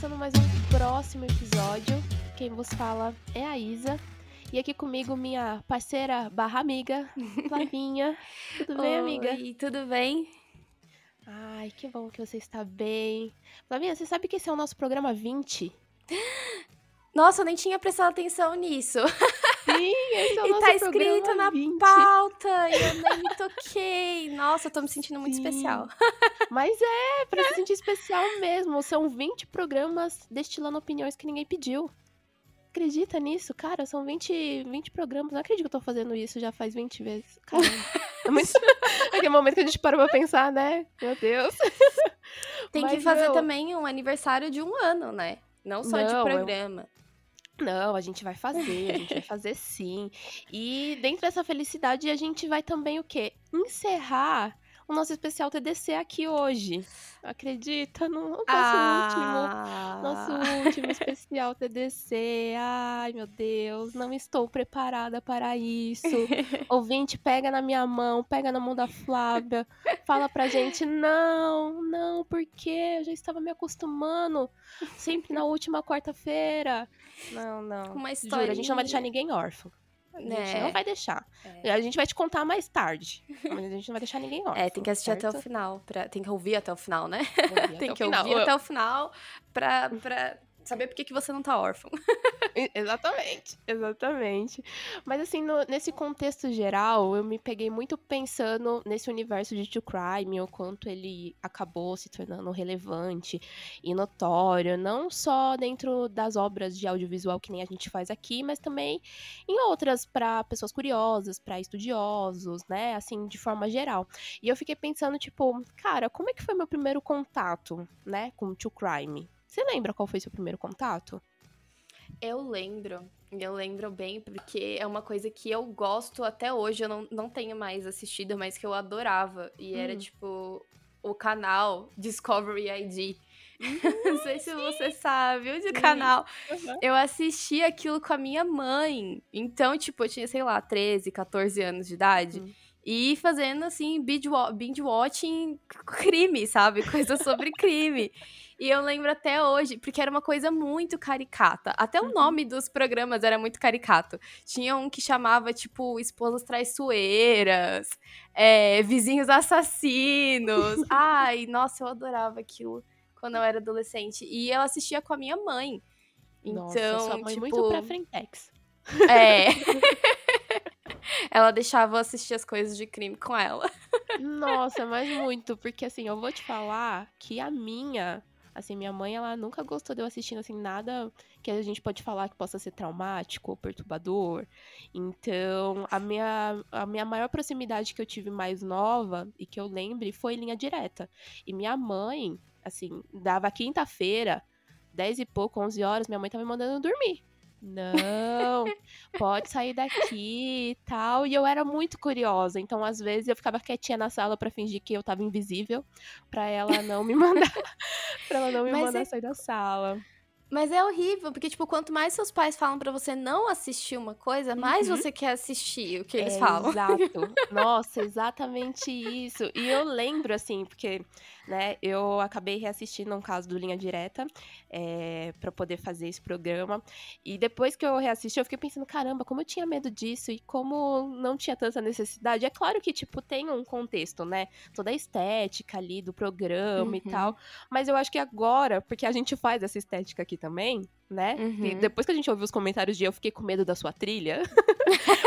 começando mais um próximo episódio. Quem vos fala é a Isa. E aqui comigo minha parceira barra amiga, Flavinha. Tudo bem, amiga? Oi, tudo bem? Ai, que bom que você está bem. Flavinha, você sabe que esse é o nosso programa 20? Nossa, eu nem tinha prestado atenção nisso. Sim, esse é o e nosso tá escrito na 20. pauta e eu nem me toquei. Nossa, eu tô me sentindo muito Sim. especial. Mas é, pra se sentir especial mesmo. São 20 programas destilando opiniões que ninguém pediu. Acredita nisso? Cara, são 20, 20 programas. Não acredito que eu tô fazendo isso já faz 20 vezes. Caramba. É muito... Aquele momento que a gente parou pra pensar, né? Meu Deus. Tem que Mas, fazer meu, também um aniversário de um ano, né? Não só de Não, eu- programa. Não, a gente vai fazer, a gente vai fazer sim. E dentro dessa felicidade, a gente vai também o quê? Encerrar o nosso especial TDC aqui hoje. Acredita? No nosso último Ah, Nosso último especial TDC. Ai, meu Deus, não estou preparada para isso. Ouvinte, pega na minha mão, pega na mão da Flávia. Fala pra gente, não, não, porque eu já estava me acostumando. Sempre na última quarta-feira. Não, não. Uma Juro, a gente não vai deixar ninguém órfão. A gente Né? não vai deixar. É. A gente vai te contar mais tarde. Mas a gente não vai deixar ninguém órfão. É, tem que assistir até o certo? final. Pra... Tem que ouvir até o final, né? Tem que final. ouvir até o final pra, pra saber por que, que você não tá órfão. Exatamente, exatamente. Mas assim, no- nesse contexto geral, eu me peguei muito pensando nesse universo de True Crime, o quanto ele acabou se tornando relevante e notório, não só dentro das obras de audiovisual que nem a gente faz aqui, mas também em outras para pessoas curiosas, para estudiosos, né, assim, de forma geral. E eu fiquei pensando, tipo, cara, como é que foi meu primeiro contato, né, com True Crime? Você lembra qual foi seu primeiro contato? Eu lembro, eu lembro bem, porque é uma coisa que eu gosto até hoje, eu não, não tenho mais assistido, mas que eu adorava. E era Hum. tipo o canal Discovery ID. não sei se você sabe, o de canal. Eu assisti aquilo com a minha mãe. Então, tipo, eu tinha, sei lá, 13, 14 anos de idade. Hum. E fazendo, assim, binge wa- binge watching crime, sabe? Coisa sobre crime. E eu lembro até hoje, porque era uma coisa muito caricata. Até o Uhum. nome dos programas era muito caricato. Tinha um que chamava, tipo, Esposas Traiçoeiras, é, Vizinhos Assassinos. Ai, nossa, eu adorava aquilo quando eu era adolescente. E eu assistia com a minha mãe. Então, Nossa, sua mãe tipo, muito pra frentex. é. ela deixava eu assistir as coisas de crime com ela. Nossa, mas muito, porque assim, eu vou te falar que a minha, assim, minha mãe, ela nunca gostou de eu assistindo, assim, nada que a gente pode falar que possa ser traumático ou perturbador. Então, a minha, a minha maior proximidade que eu tive mais nova e que eu lembre foi linha direta. E minha mãe, assim, dava quinta-feira, 10 e pouco, 11 horas, minha mãe tava me mandando dormir. Não, pode sair daqui e tal. E eu era muito curiosa, então às vezes eu ficava quietinha na sala pra fingir que eu tava invisível, pra ela não me mandar, para ela não me Mas mandar é- sair da sala. Mas é horrível, porque, tipo, quanto mais seus pais falam pra você não assistir uma coisa, mais Uhum. você quer assistir o que eles É, falam. Exato. Nossa, exatamente isso. E eu lembro, assim, porque, né, eu acabei reassistindo um caso do Linha Direta é, para poder fazer esse programa. E depois que eu reassisti, eu fiquei pensando, caramba, como eu tinha medo disso e como não tinha tanta necessidade. É claro que, tipo, tem um contexto, né? Toda a estética ali do programa e Uhum. tal. Mas eu acho que agora, porque a gente faz essa estética aqui também, né? E Uhum. depois que a gente ouviu os comentários de eu fiquei com medo da sua trilha,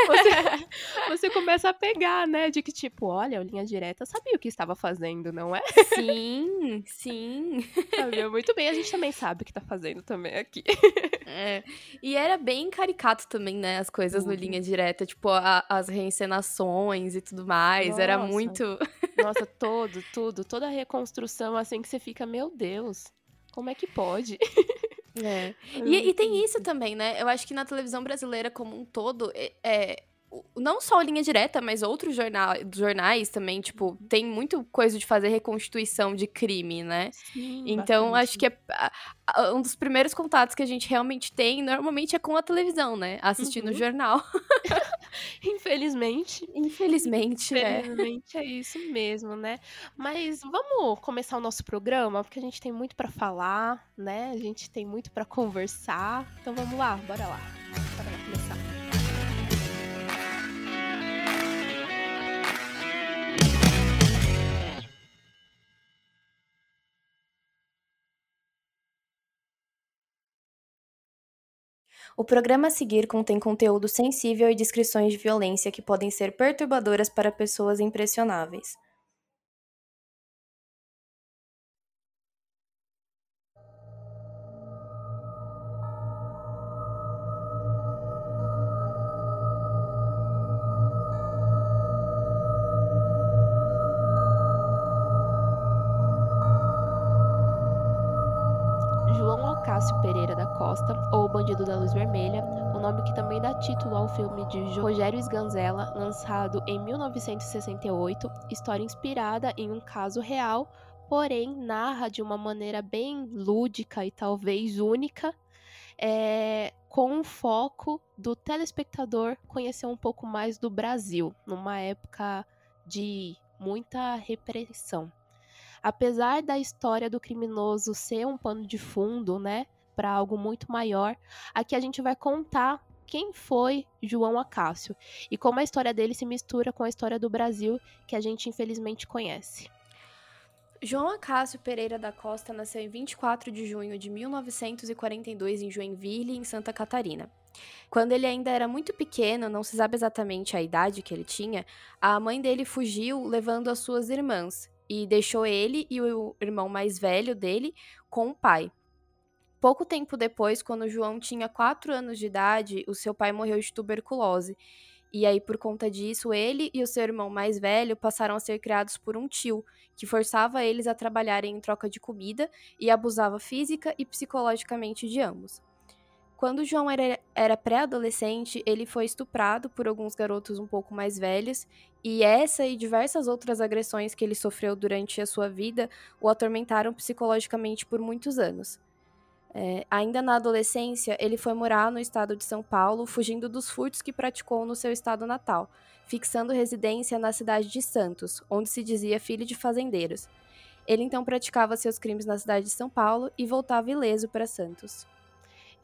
você, você começa a pegar, né? De que, tipo, olha, o linha direta sabia o que estava fazendo, não é? Sim, sim. Sabia muito bem, a gente também sabe o que tá fazendo também aqui. É. E era bem caricato também, né? As coisas no Uhum. linha direta, tipo, a- as reencenações e tudo mais. Era Nossa. muito. Nossa, todo, tudo, toda a reconstrução, assim, que você fica, meu Deus, como é que pode? É. E, e tem isso também, né? Eu acho que na televisão brasileira como um todo, é, é, não só Linha Direta, mas outros jornal, jornais também, tipo, tem muito coisa de fazer reconstituição de crime, né? Sim, então, bastante. acho que é, um dos primeiros contatos que a gente realmente tem, normalmente é com a televisão, né? Assistindo uhum. o jornal. Infelizmente. Infelizmente, é. Infelizmente é. é isso mesmo, né? Mas vamos começar o nosso programa, porque a gente tem muito para falar, né? A gente tem muito para conversar. Então vamos lá, bora lá. Bora lá começar. O programa a seguir contém conteúdo sensível e descrições de violência que podem ser perturbadoras para pessoas impressionáveis. Título ao filme de Rogério Sganzella, lançado em 1968, história inspirada em um caso real, porém narra de uma maneira bem lúdica e talvez única, é, com o foco do telespectador conhecer um pouco mais do Brasil, numa época de muita repressão. Apesar da história do criminoso ser um pano de fundo, né, para algo muito maior, aqui a gente vai contar quem foi João Acácio e como a história dele se mistura com a história do Brasil que a gente infelizmente conhece. João Acácio Pereira da Costa nasceu em 24 de junho de 1942 em Joinville, em Santa Catarina. Quando ele ainda era muito pequeno, não se sabe exatamente a idade que ele tinha, a mãe dele fugiu levando as suas irmãs, e deixou ele e o irmão mais velho dele com o pai. Pouco tempo depois, quando João tinha 4 anos de idade, o seu pai morreu de tuberculose. E aí, por conta disso, ele e o seu irmão mais velho passaram a ser criados por um tio, que forçava eles a trabalharem em troca de comida e abusava física e psicologicamente de ambos. Quando João era, era pré-adolescente, ele foi estuprado por alguns garotos um pouco mais velhos, e essa e diversas outras agressões que ele sofreu durante a sua vida o atormentaram psicologicamente por muitos anos. É, ainda na adolescência, ele foi morar no estado de São Paulo, fugindo dos furtos que praticou no seu estado natal, fixando residência na cidade de Santos, onde se dizia filho de fazendeiros. Ele então praticava seus crimes na cidade de São Paulo e voltava ileso para Santos.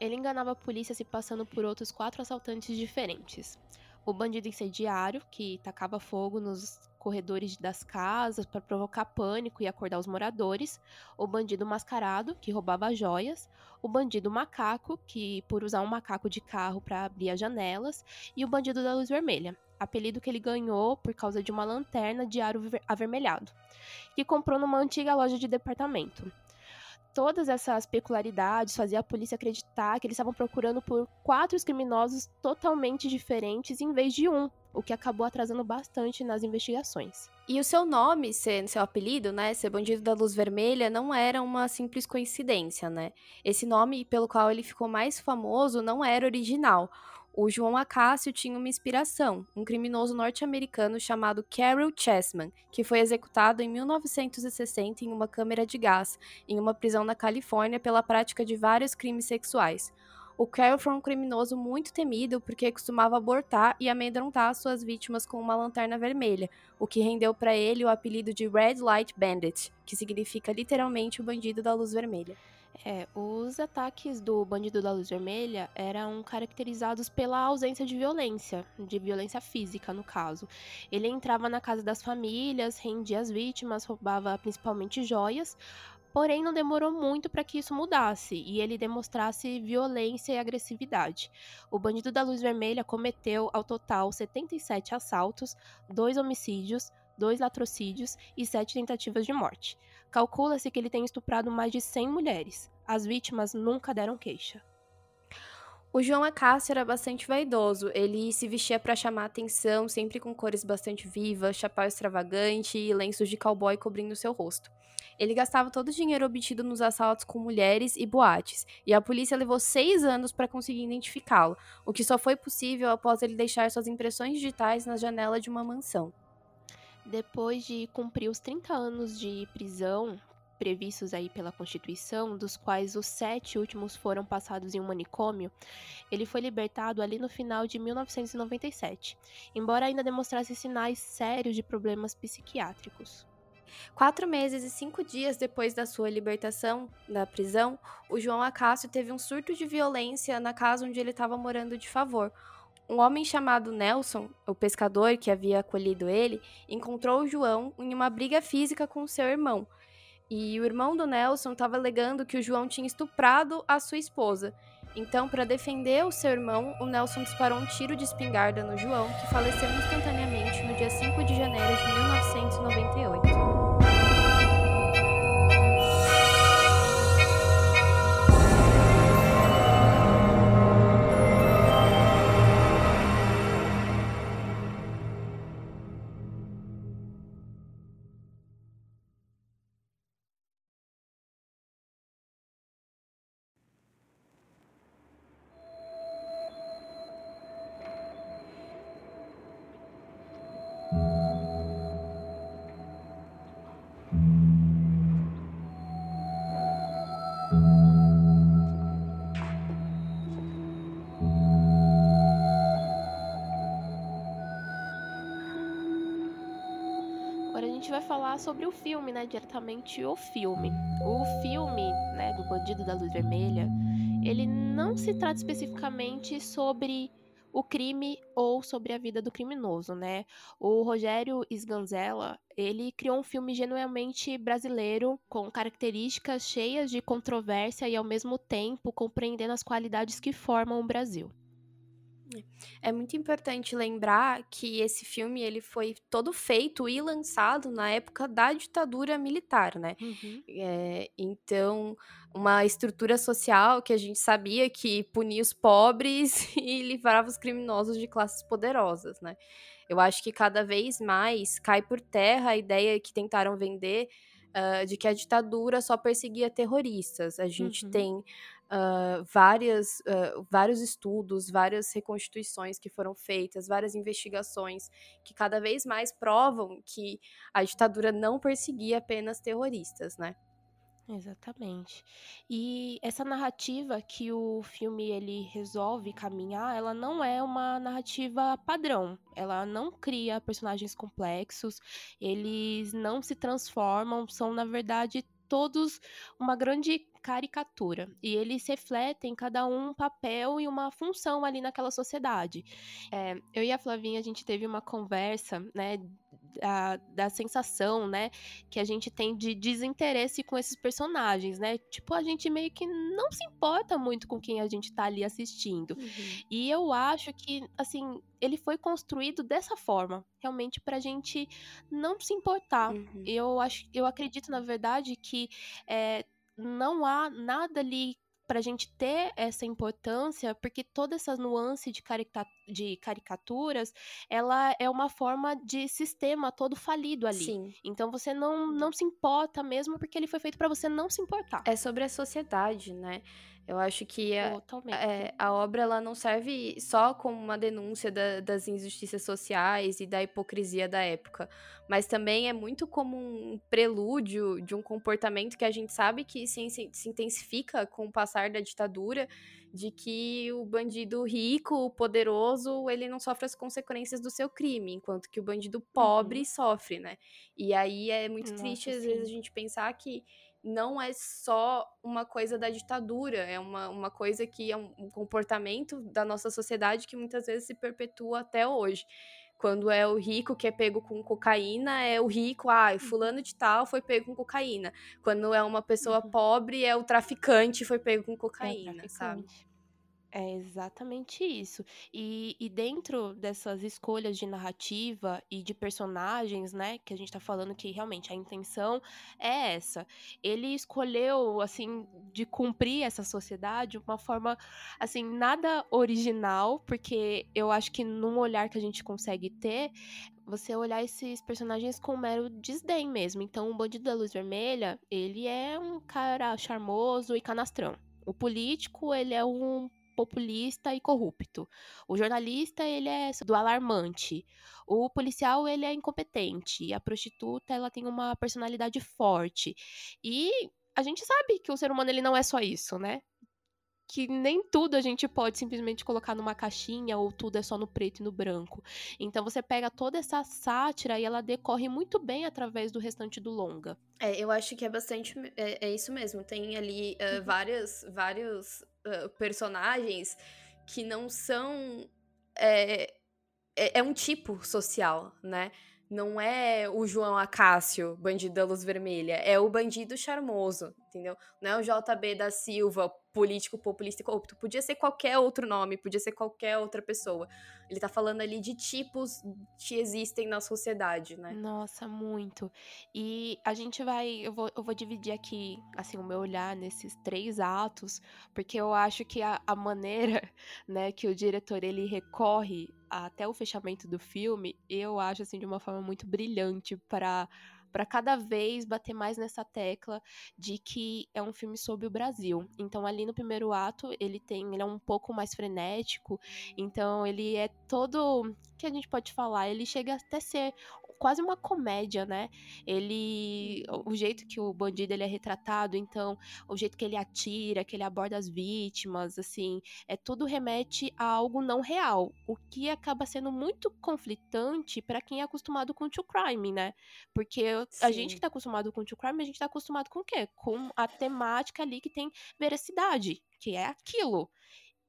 Ele enganava a polícia se passando por outros quatro assaltantes diferentes. O bandido incendiário, que tacava fogo nos corredores das casas para provocar pânico e acordar os moradores, o bandido mascarado, que roubava joias, o bandido macaco, que por usar um macaco de carro para abrir as janelas, e o bandido da luz vermelha, apelido que ele ganhou por causa de uma lanterna de aro avermelhado, que comprou numa antiga loja de departamento todas essas peculiaridades fazia a polícia acreditar que eles estavam procurando por quatro criminosos totalmente diferentes em vez de um, o que acabou atrasando bastante nas investigações. E o seu nome, seu apelido, né, ser bandido da luz vermelha, não era uma simples coincidência, né? Esse nome pelo qual ele ficou mais famoso não era original. O João Acácio tinha uma inspiração, um criminoso norte-americano chamado Carol Chessman, que foi executado em 1960 em uma câmera de gás, em uma prisão na Califórnia pela prática de vários crimes sexuais. O Carol foi um criminoso muito temido porque costumava abortar e amedrontar suas vítimas com uma lanterna vermelha, o que rendeu para ele o apelido de Red Light Bandit, que significa literalmente o bandido da luz vermelha. É, os ataques do Bandido da Luz Vermelha eram caracterizados pela ausência de violência, de violência física, no caso. Ele entrava na casa das famílias, rendia as vítimas, roubava principalmente joias, porém não demorou muito para que isso mudasse e ele demonstrasse violência e agressividade. O Bandido da Luz Vermelha cometeu ao total 77 assaltos, dois homicídios, dois latrocídios e sete tentativas de morte. Calcula-se que ele tem estuprado mais de 100 mulheres. As vítimas nunca deram queixa. O João Acácio era bastante vaidoso. Ele se vestia para chamar atenção, sempre com cores bastante vivas, chapéu extravagante e lenços de cowboy cobrindo seu rosto. Ele gastava todo o dinheiro obtido nos assaltos com mulheres e boates, e a polícia levou seis anos para conseguir identificá-lo, o que só foi possível após ele deixar suas impressões digitais na janela de uma mansão. Depois de cumprir os 30 anos de prisão, previstos aí pela Constituição, dos quais os sete últimos foram passados em um manicômio, ele foi libertado ali no final de 1997, embora ainda demonstrasse sinais sérios de problemas psiquiátricos. Quatro meses e cinco dias depois da sua libertação da prisão, o João Acácio teve um surto de violência na casa onde ele estava morando de favor. Um homem chamado Nelson, o pescador que havia acolhido ele, encontrou o João em uma briga física com seu irmão, e o irmão do Nelson estava alegando que o João tinha estuprado a sua esposa. Então, para defender o seu irmão, o Nelson disparou um tiro de espingarda no João, que faleceu instantaneamente no dia 5 de janeiro de 1998. Sobre o filme, né? Diretamente o filme. O filme, né, do Bandido da Luz Vermelha, ele não se trata especificamente sobre o crime ou sobre a vida do criminoso, né? O Rogério Sganzella, ele criou um filme genuinamente brasileiro, com características cheias de controvérsia e ao mesmo tempo compreendendo as qualidades que formam o Brasil. É muito importante lembrar que esse filme ele foi todo feito e lançado na época da ditadura militar, né? Uhum. É, então, uma estrutura social que a gente sabia que punia os pobres e livrava os criminosos de classes poderosas, né? Eu acho que cada vez mais cai por terra a ideia que tentaram vender uh, de que a ditadura só perseguia terroristas. A gente uhum. tem uh, várias, uh, vários estudos, várias reconstituições que foram feitas, várias investigações que cada vez mais provam que a ditadura não perseguia apenas terroristas, né? Exatamente. E essa narrativa que o filme ele resolve caminhar, ela não é uma narrativa padrão. Ela não cria personagens complexos, eles não se transformam, são na verdade todos uma grande caricatura. E eles refletem cada um um papel e uma função ali naquela sociedade. É, eu e a Flavinha, a gente teve uma conversa, né, da, da sensação, né, que a gente tem de desinteresse com esses personagens, né? Tipo, a gente meio que não se importa muito com quem a gente tá ali assistindo. Uhum. E eu acho que, assim, ele foi construído dessa forma, realmente pra gente não se importar. Uhum. Eu acho, eu acredito, na verdade, que é, não há nada ali para a gente ter essa importância, porque toda essa nuance de, carica de caricaturas, ela é uma forma de sistema todo falido ali. Sim. Então você não, não se importa mesmo porque ele foi feito para você não se importar. É sobre a sociedade, né? Eu acho que a, é, a obra ela não serve só como uma denúncia da, das injustiças sociais e da hipocrisia da época, mas também é muito como um prelúdio de um comportamento que a gente sabe que se, se intensifica com o passar da ditadura, de que o bandido rico, poderoso, ele não sofre as consequências do seu crime, enquanto que o bandido pobre uhum. sofre, né? E aí é muito Nossa, triste, às sim. vezes, a gente pensar que não é só uma coisa da ditadura, é uma, uma coisa que é um, um comportamento da nossa sociedade que muitas vezes se perpetua até hoje. Quando é o rico que é pego com cocaína, é o rico, ah, fulano de tal foi pego com cocaína. Quando é uma pessoa uhum. pobre, é o traficante foi pego com é cocaína, é sabe? É exatamente isso. E, e dentro dessas escolhas de narrativa e de personagens, né, que a gente tá falando que realmente a intenção é essa. Ele escolheu, assim, de cumprir essa sociedade de uma forma, assim, nada original, porque eu acho que num olhar que a gente consegue ter, você olhar esses personagens com mero desdém mesmo. Então, o Bandido da Luz Vermelha, ele é um cara charmoso e canastrão. O político, ele é um populista e corrupto. O jornalista, ele é do alarmante. O policial, ele é incompetente. A prostituta, ela tem uma personalidade forte. E a gente sabe que o ser humano, ele não é só isso, né? Que nem tudo a gente pode simplesmente colocar numa caixinha ou tudo é só no preto e no branco. Então você pega toda essa sátira e ela decorre muito bem através do restante do longa. É, eu acho que é bastante. É, é isso mesmo. Tem ali uh, uhum. várias, vários uh, personagens que não são. É, é, é, um tipo social, né? Não é o João Acácio, bandido da luz vermelha, é o bandido charmoso, entendeu? Não é o JB da Silva, político populista e corrupto. Podia ser qualquer outro nome, podia ser qualquer outra pessoa. Ele tá falando ali de tipos que existem na sociedade, né? Nossa, muito. E a gente vai. Eu vou, eu vou dividir aqui, assim, o meu olhar nesses três atos, porque eu acho que a, a maneira, né, que o diretor ele recorre até o fechamento do filme, eu acho, assim, de uma forma muito brilhante para para cada vez bater mais nessa tecla de que é um filme sobre o Brasil. Então ali no primeiro ato ele tem, ele é um pouco mais frenético, então ele é todo, que a gente pode falar, ele chega até ser quase uma comédia, né? Ele. O jeito que o bandido ele é retratado, então, o jeito que ele atira, que ele aborda as vítimas, assim, é tudo remete a algo não real. O que acaba sendo muito conflitante para quem é acostumado com true crime, né? Porque Sim. a gente que tá acostumado com true crime, a gente tá acostumado com o quê? Com a temática ali que tem veracidade, que é aquilo.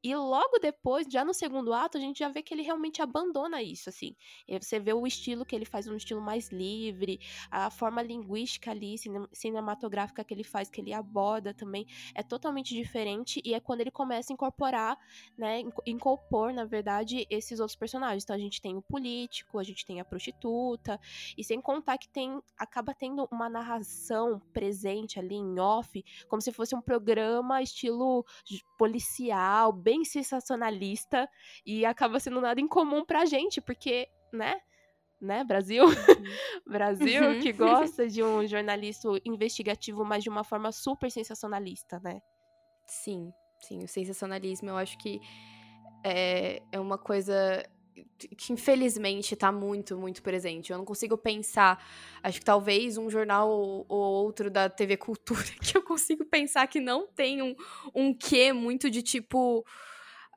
E logo depois, já no segundo ato, a gente já vê que ele realmente abandona isso, assim. Você vê o estilo que ele faz, um estilo mais livre, a forma linguística ali, cinematográfica que ele faz, que ele aborda também, é totalmente diferente. E é quando ele começa a incorporar, né, incorpor, na verdade, esses outros personagens. Então a gente tem o político, a gente tem a prostituta, e sem contar que tem, acaba tendo uma narração presente ali em off, como se fosse um programa estilo policial, bem bem sensacionalista e acaba sendo nada incomum pra gente, porque, né? Né, Brasil? Uhum. Brasil uhum. que gosta de um jornalista investigativo, mas de uma forma super sensacionalista, né? Sim, sim. O sensacionalismo eu acho que é, é uma coisa que infelizmente tá muito, muito presente. Eu não consigo pensar, acho que talvez um jornal ou, outro da TV Cultura que eu consigo pensar que não tem um, um quê muito de tipo.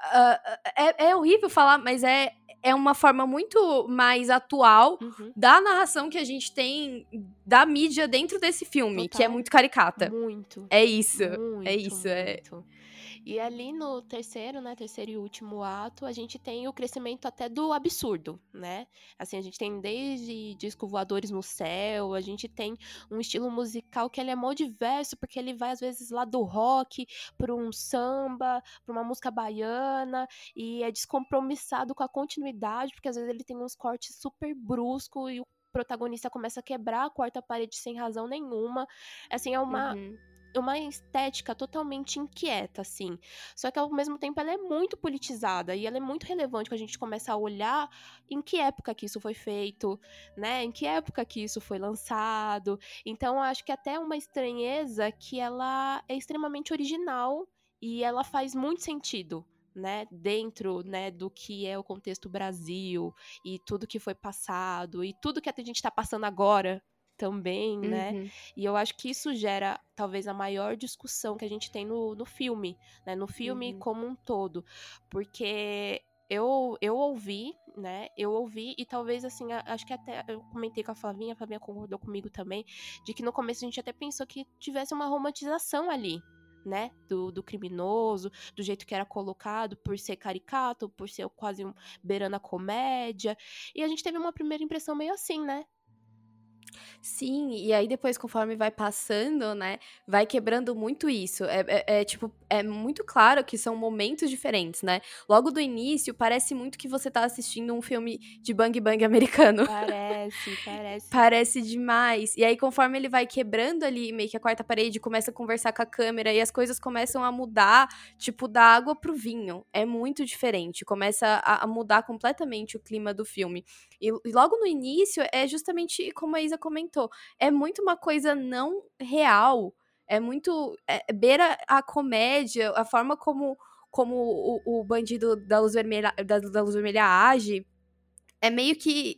Uh, é, é horrível falar, mas é, é uma forma muito mais atual uhum. da narração que a gente tem da mídia dentro desse filme, Total. que é muito caricata. Muito. É isso. Muito, é isso. É muito. É... E ali no terceiro, né, terceiro e último ato, a gente tem o crescimento até do absurdo, né? Assim, a gente tem desde disco voadores no céu, a gente tem um estilo musical que ele é mó diverso, porque ele vai às vezes lá do rock para um samba, para uma música baiana, e é descompromissado com a continuidade, porque às vezes ele tem uns cortes super bruscos e o protagonista começa a quebrar a quarta parede sem razão nenhuma. Assim, é uma uhum uma estética totalmente inquieta, assim. Só que ao mesmo tempo ela é muito politizada e ela é muito relevante quando a gente começa a olhar em que época que isso foi feito, né? Em que época que isso foi lançado. Então, acho que até uma estranheza que ela é extremamente original e ela faz muito sentido. Né, dentro né, do que é o contexto Brasil e tudo que foi passado e tudo que a gente está passando agora também, né? uhum. né? E eu acho que isso gera talvez a maior discussão que a gente tem no, no filme, né? No filme uhum. como um todo. Porque eu, eu ouvi, né? Eu ouvi e talvez assim, acho que até eu comentei com a Flavinha, a Flavinha concordou comigo também, de que no começo a gente até pensou que tivesse uma romantização ali, né, do, do, criminoso, do jeito que era colocado, por ser caricato, por ser quase um, beirando a comédia. E a gente teve uma primeira impressão meio assim, né? Sim, e aí depois, conforme vai passando, né, vai quebrando muito isso. É, é, é, tipo, é muito claro que são momentos diferentes, né? Logo do início, parece muito que você tá assistindo um filme de bang bang americano. Parece, parece. parece demais. E aí, conforme ele vai quebrando ali, meio que a quarta parede, começa a conversar com a câmera e as coisas começam a mudar, tipo, da água pro vinho. É muito diferente. Começa a, a mudar completamente o clima do filme. E, e logo no início, é justamente como a Isa comentou comentou, é muito uma coisa não real. É muito. É, beira a comédia, a forma como, como o, o bandido da luz, vermelha, da, da luz vermelha age. É meio que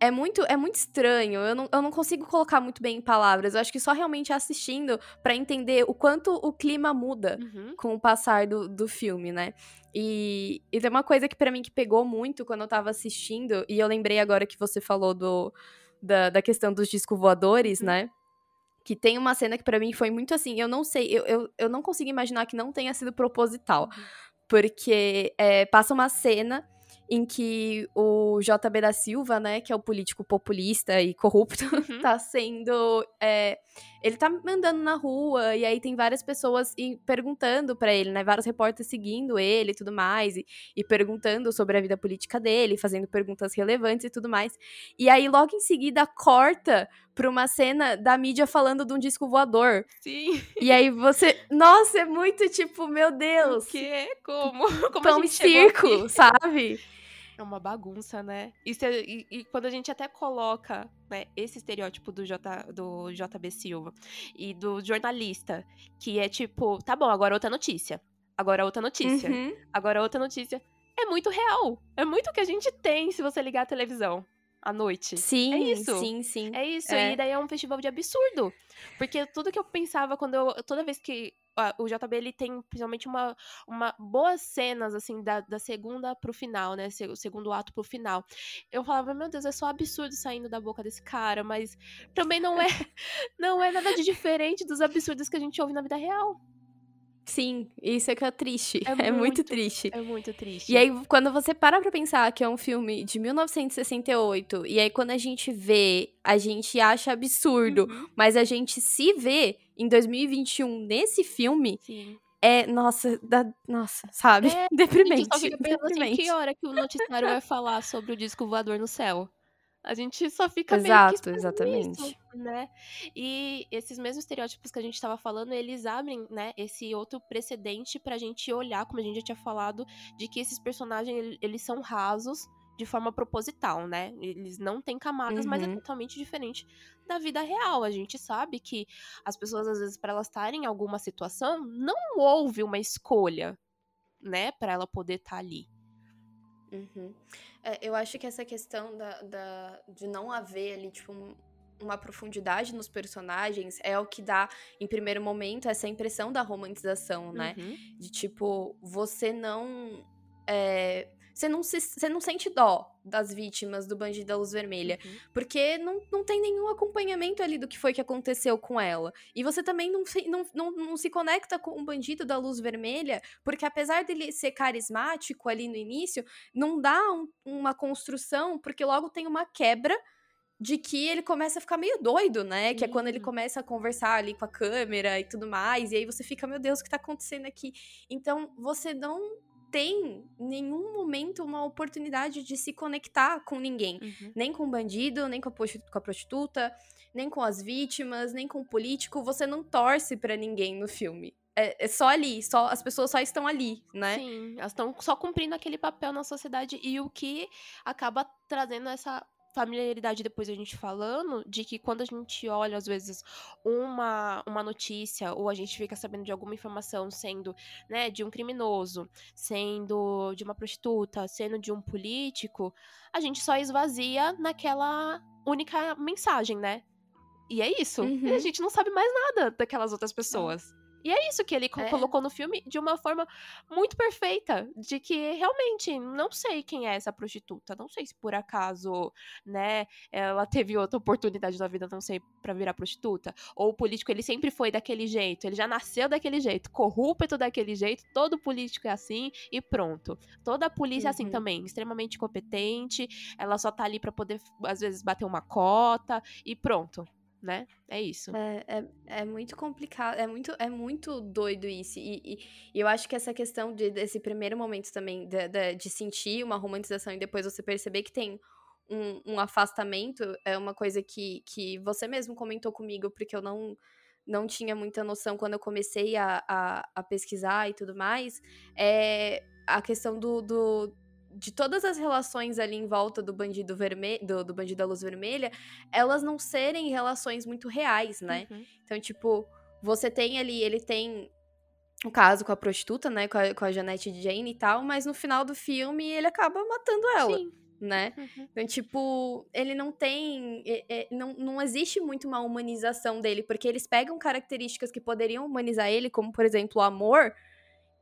é muito, é muito estranho. Eu não, eu não consigo colocar muito bem em palavras. Eu acho que só realmente assistindo para entender o quanto o clima muda uhum. com o passar do, do filme, né? E, e tem uma coisa que para mim que pegou muito quando eu tava assistindo, e eu lembrei agora que você falou do, da, da questão dos discos voadores, uhum. né? Que tem uma cena que para mim foi muito assim, eu não sei, eu, eu, eu não consigo imaginar que não tenha sido proposital. Uhum. Porque é, passa uma cena em que o JB da Silva, né, que é o político populista e corrupto, uhum. tá sendo. É, ele tá andando na rua e aí tem várias pessoas perguntando para ele, né, vários repórteres seguindo ele e tudo mais, e, e, perguntando sobre a vida política dele, fazendo perguntas relevantes e tudo mais. E aí logo em seguida corta pra uma cena da mídia falando de um disco voador. Sim. E aí você. Nossa, é muito tipo, meu Deus. O quê? Como? Como Pão a gente circo, sabe? É uma bagunça, né? E, se, e, e, quando a gente até coloca né, esse estereótipo do, J, do JB Silva e do jornalista, que é tipo, tá bom, agora outra notícia. Agora outra notícia. Uhum. Agora outra notícia. É muito real. É muito o que a gente tem se você ligar a televisão à noite. Sim, é isso. sim, sim. É isso. É. E daí é um festival de absurdo. Porque tudo que eu pensava quando eu. Toda vez que o JB ele tem principalmente uma, uma boas cenas assim da, da segunda pro final, né? O segundo ato pro final. Eu falava, meu Deus, é só absurdo saindo da boca desse cara, mas também não é não é nada de diferente dos absurdos que a gente ouve na vida real. Sim, isso é que é triste. É, é muito, muito, triste. É muito triste. E aí, quando você para pra pensar que é um filme de 1968, e aí quando a gente vê, a gente acha absurdo, uhum. mas a gente se vê em 2021 nesse filme. Sim. É, nossa, da, nossa, sabe? É, deprimente. A gente só fica pensando assim, que hora que o noticiário vai falar sobre o disco voador no céu? A gente só fica Exato, meio que exatamente. Isso, né? E esses mesmos estereótipos que a gente estava falando, eles abrem, né, esse outro precedente pra gente olhar, como a gente já tinha falado, de que esses personagens, eles são rasos de forma proposital, né? Eles não têm camadas, uhum. mas é uhum. totalmente diferente da vida real. A gente sabe que as pessoas, às vezes, para elas estarem em alguma situação, não houve uma escolha, né, para ela poder estar tá ali. Uhum. É, eu acho que essa questão da, da, de não haver ali, tipo, uma profundidade nos personagens é o que dá, em primeiro momento, essa impressão da romantização, né? Uhum. De tipo, você não. É, você não, se, você não sente dó das vítimas do Bandido da Luz Vermelha. Uhum. Porque não, não tem nenhum acompanhamento ali do que foi que aconteceu com ela. E você também não se, não, não, não se conecta com o Bandido da Luz Vermelha, porque apesar dele ser carismático ali no início, não dá um, uma construção, porque logo tem uma quebra de que ele começa a ficar meio doido, né? Que é quando ele começa a conversar ali com a câmera e tudo mais, e aí você fica, meu Deus, o que tá acontecendo aqui? Então, você não tem nenhum momento uma oportunidade de se conectar com ninguém. Uhum. Nem com o bandido, nem com a, prostituta, nem com as vítimas, nem com o político. Você não torce para ninguém no filme. É, é, só ali, só as pessoas só estão ali, né? Sim, elas estão só cumprindo aquele papel na sociedade e o que acaba trazendo essa familiaridade depois a gente falando de que quando a gente olha, às vezes, uma, uma notícia ou a gente fica sabendo de alguma informação sendo, né, de um criminoso, sendo de uma prostituta, sendo de um político, a gente só esvazia naquela única mensagem, né? E é isso. Uhum. E a uhum. gente não sabe mais nada daquelas outras pessoas. E é isso que ele é. colocou no filme de uma forma muito perfeita, de que realmente não sei quem é essa prostituta, não sei se por acaso, né, ela teve outra oportunidade na vida, não sei, para virar prostituta, ou o político ele sempre foi daquele jeito, ele já nasceu daquele jeito, corrupto daquele jeito, todo político é assim e pronto. Toda a polícia uhum. é assim uhum. também, extremamente competente, ela só tá ali para poder às vezes bater uma cota e pronto né? É isso. É, é, é, muito complicado, é muito, é muito doido isso. E, e, e eu acho que essa questão de, desse primeiro momento também, de, de, de, sentir uma romantização e depois você perceber que tem um, um, afastamento, é uma coisa que, que você mesmo comentou comigo, porque eu não, não tinha muita noção quando eu comecei a, a, a pesquisar e tudo mais. É a questão do, do de todas as relações ali em volta do bandido vermelho, do, do, bandido da luz vermelha, elas não serem relações muito reais, né? Uhum. Então, tipo, você tem ali, ele tem o um caso com a prostituta, né? Com a, com a Janete Jane e tal, mas no final do filme ele acaba matando ela. Sim. Né? Uhum. Então, tipo, ele não tem. É, é, não, não existe muito uma humanização dele, porque eles pegam características que poderiam humanizar ele, como, por exemplo, o amor,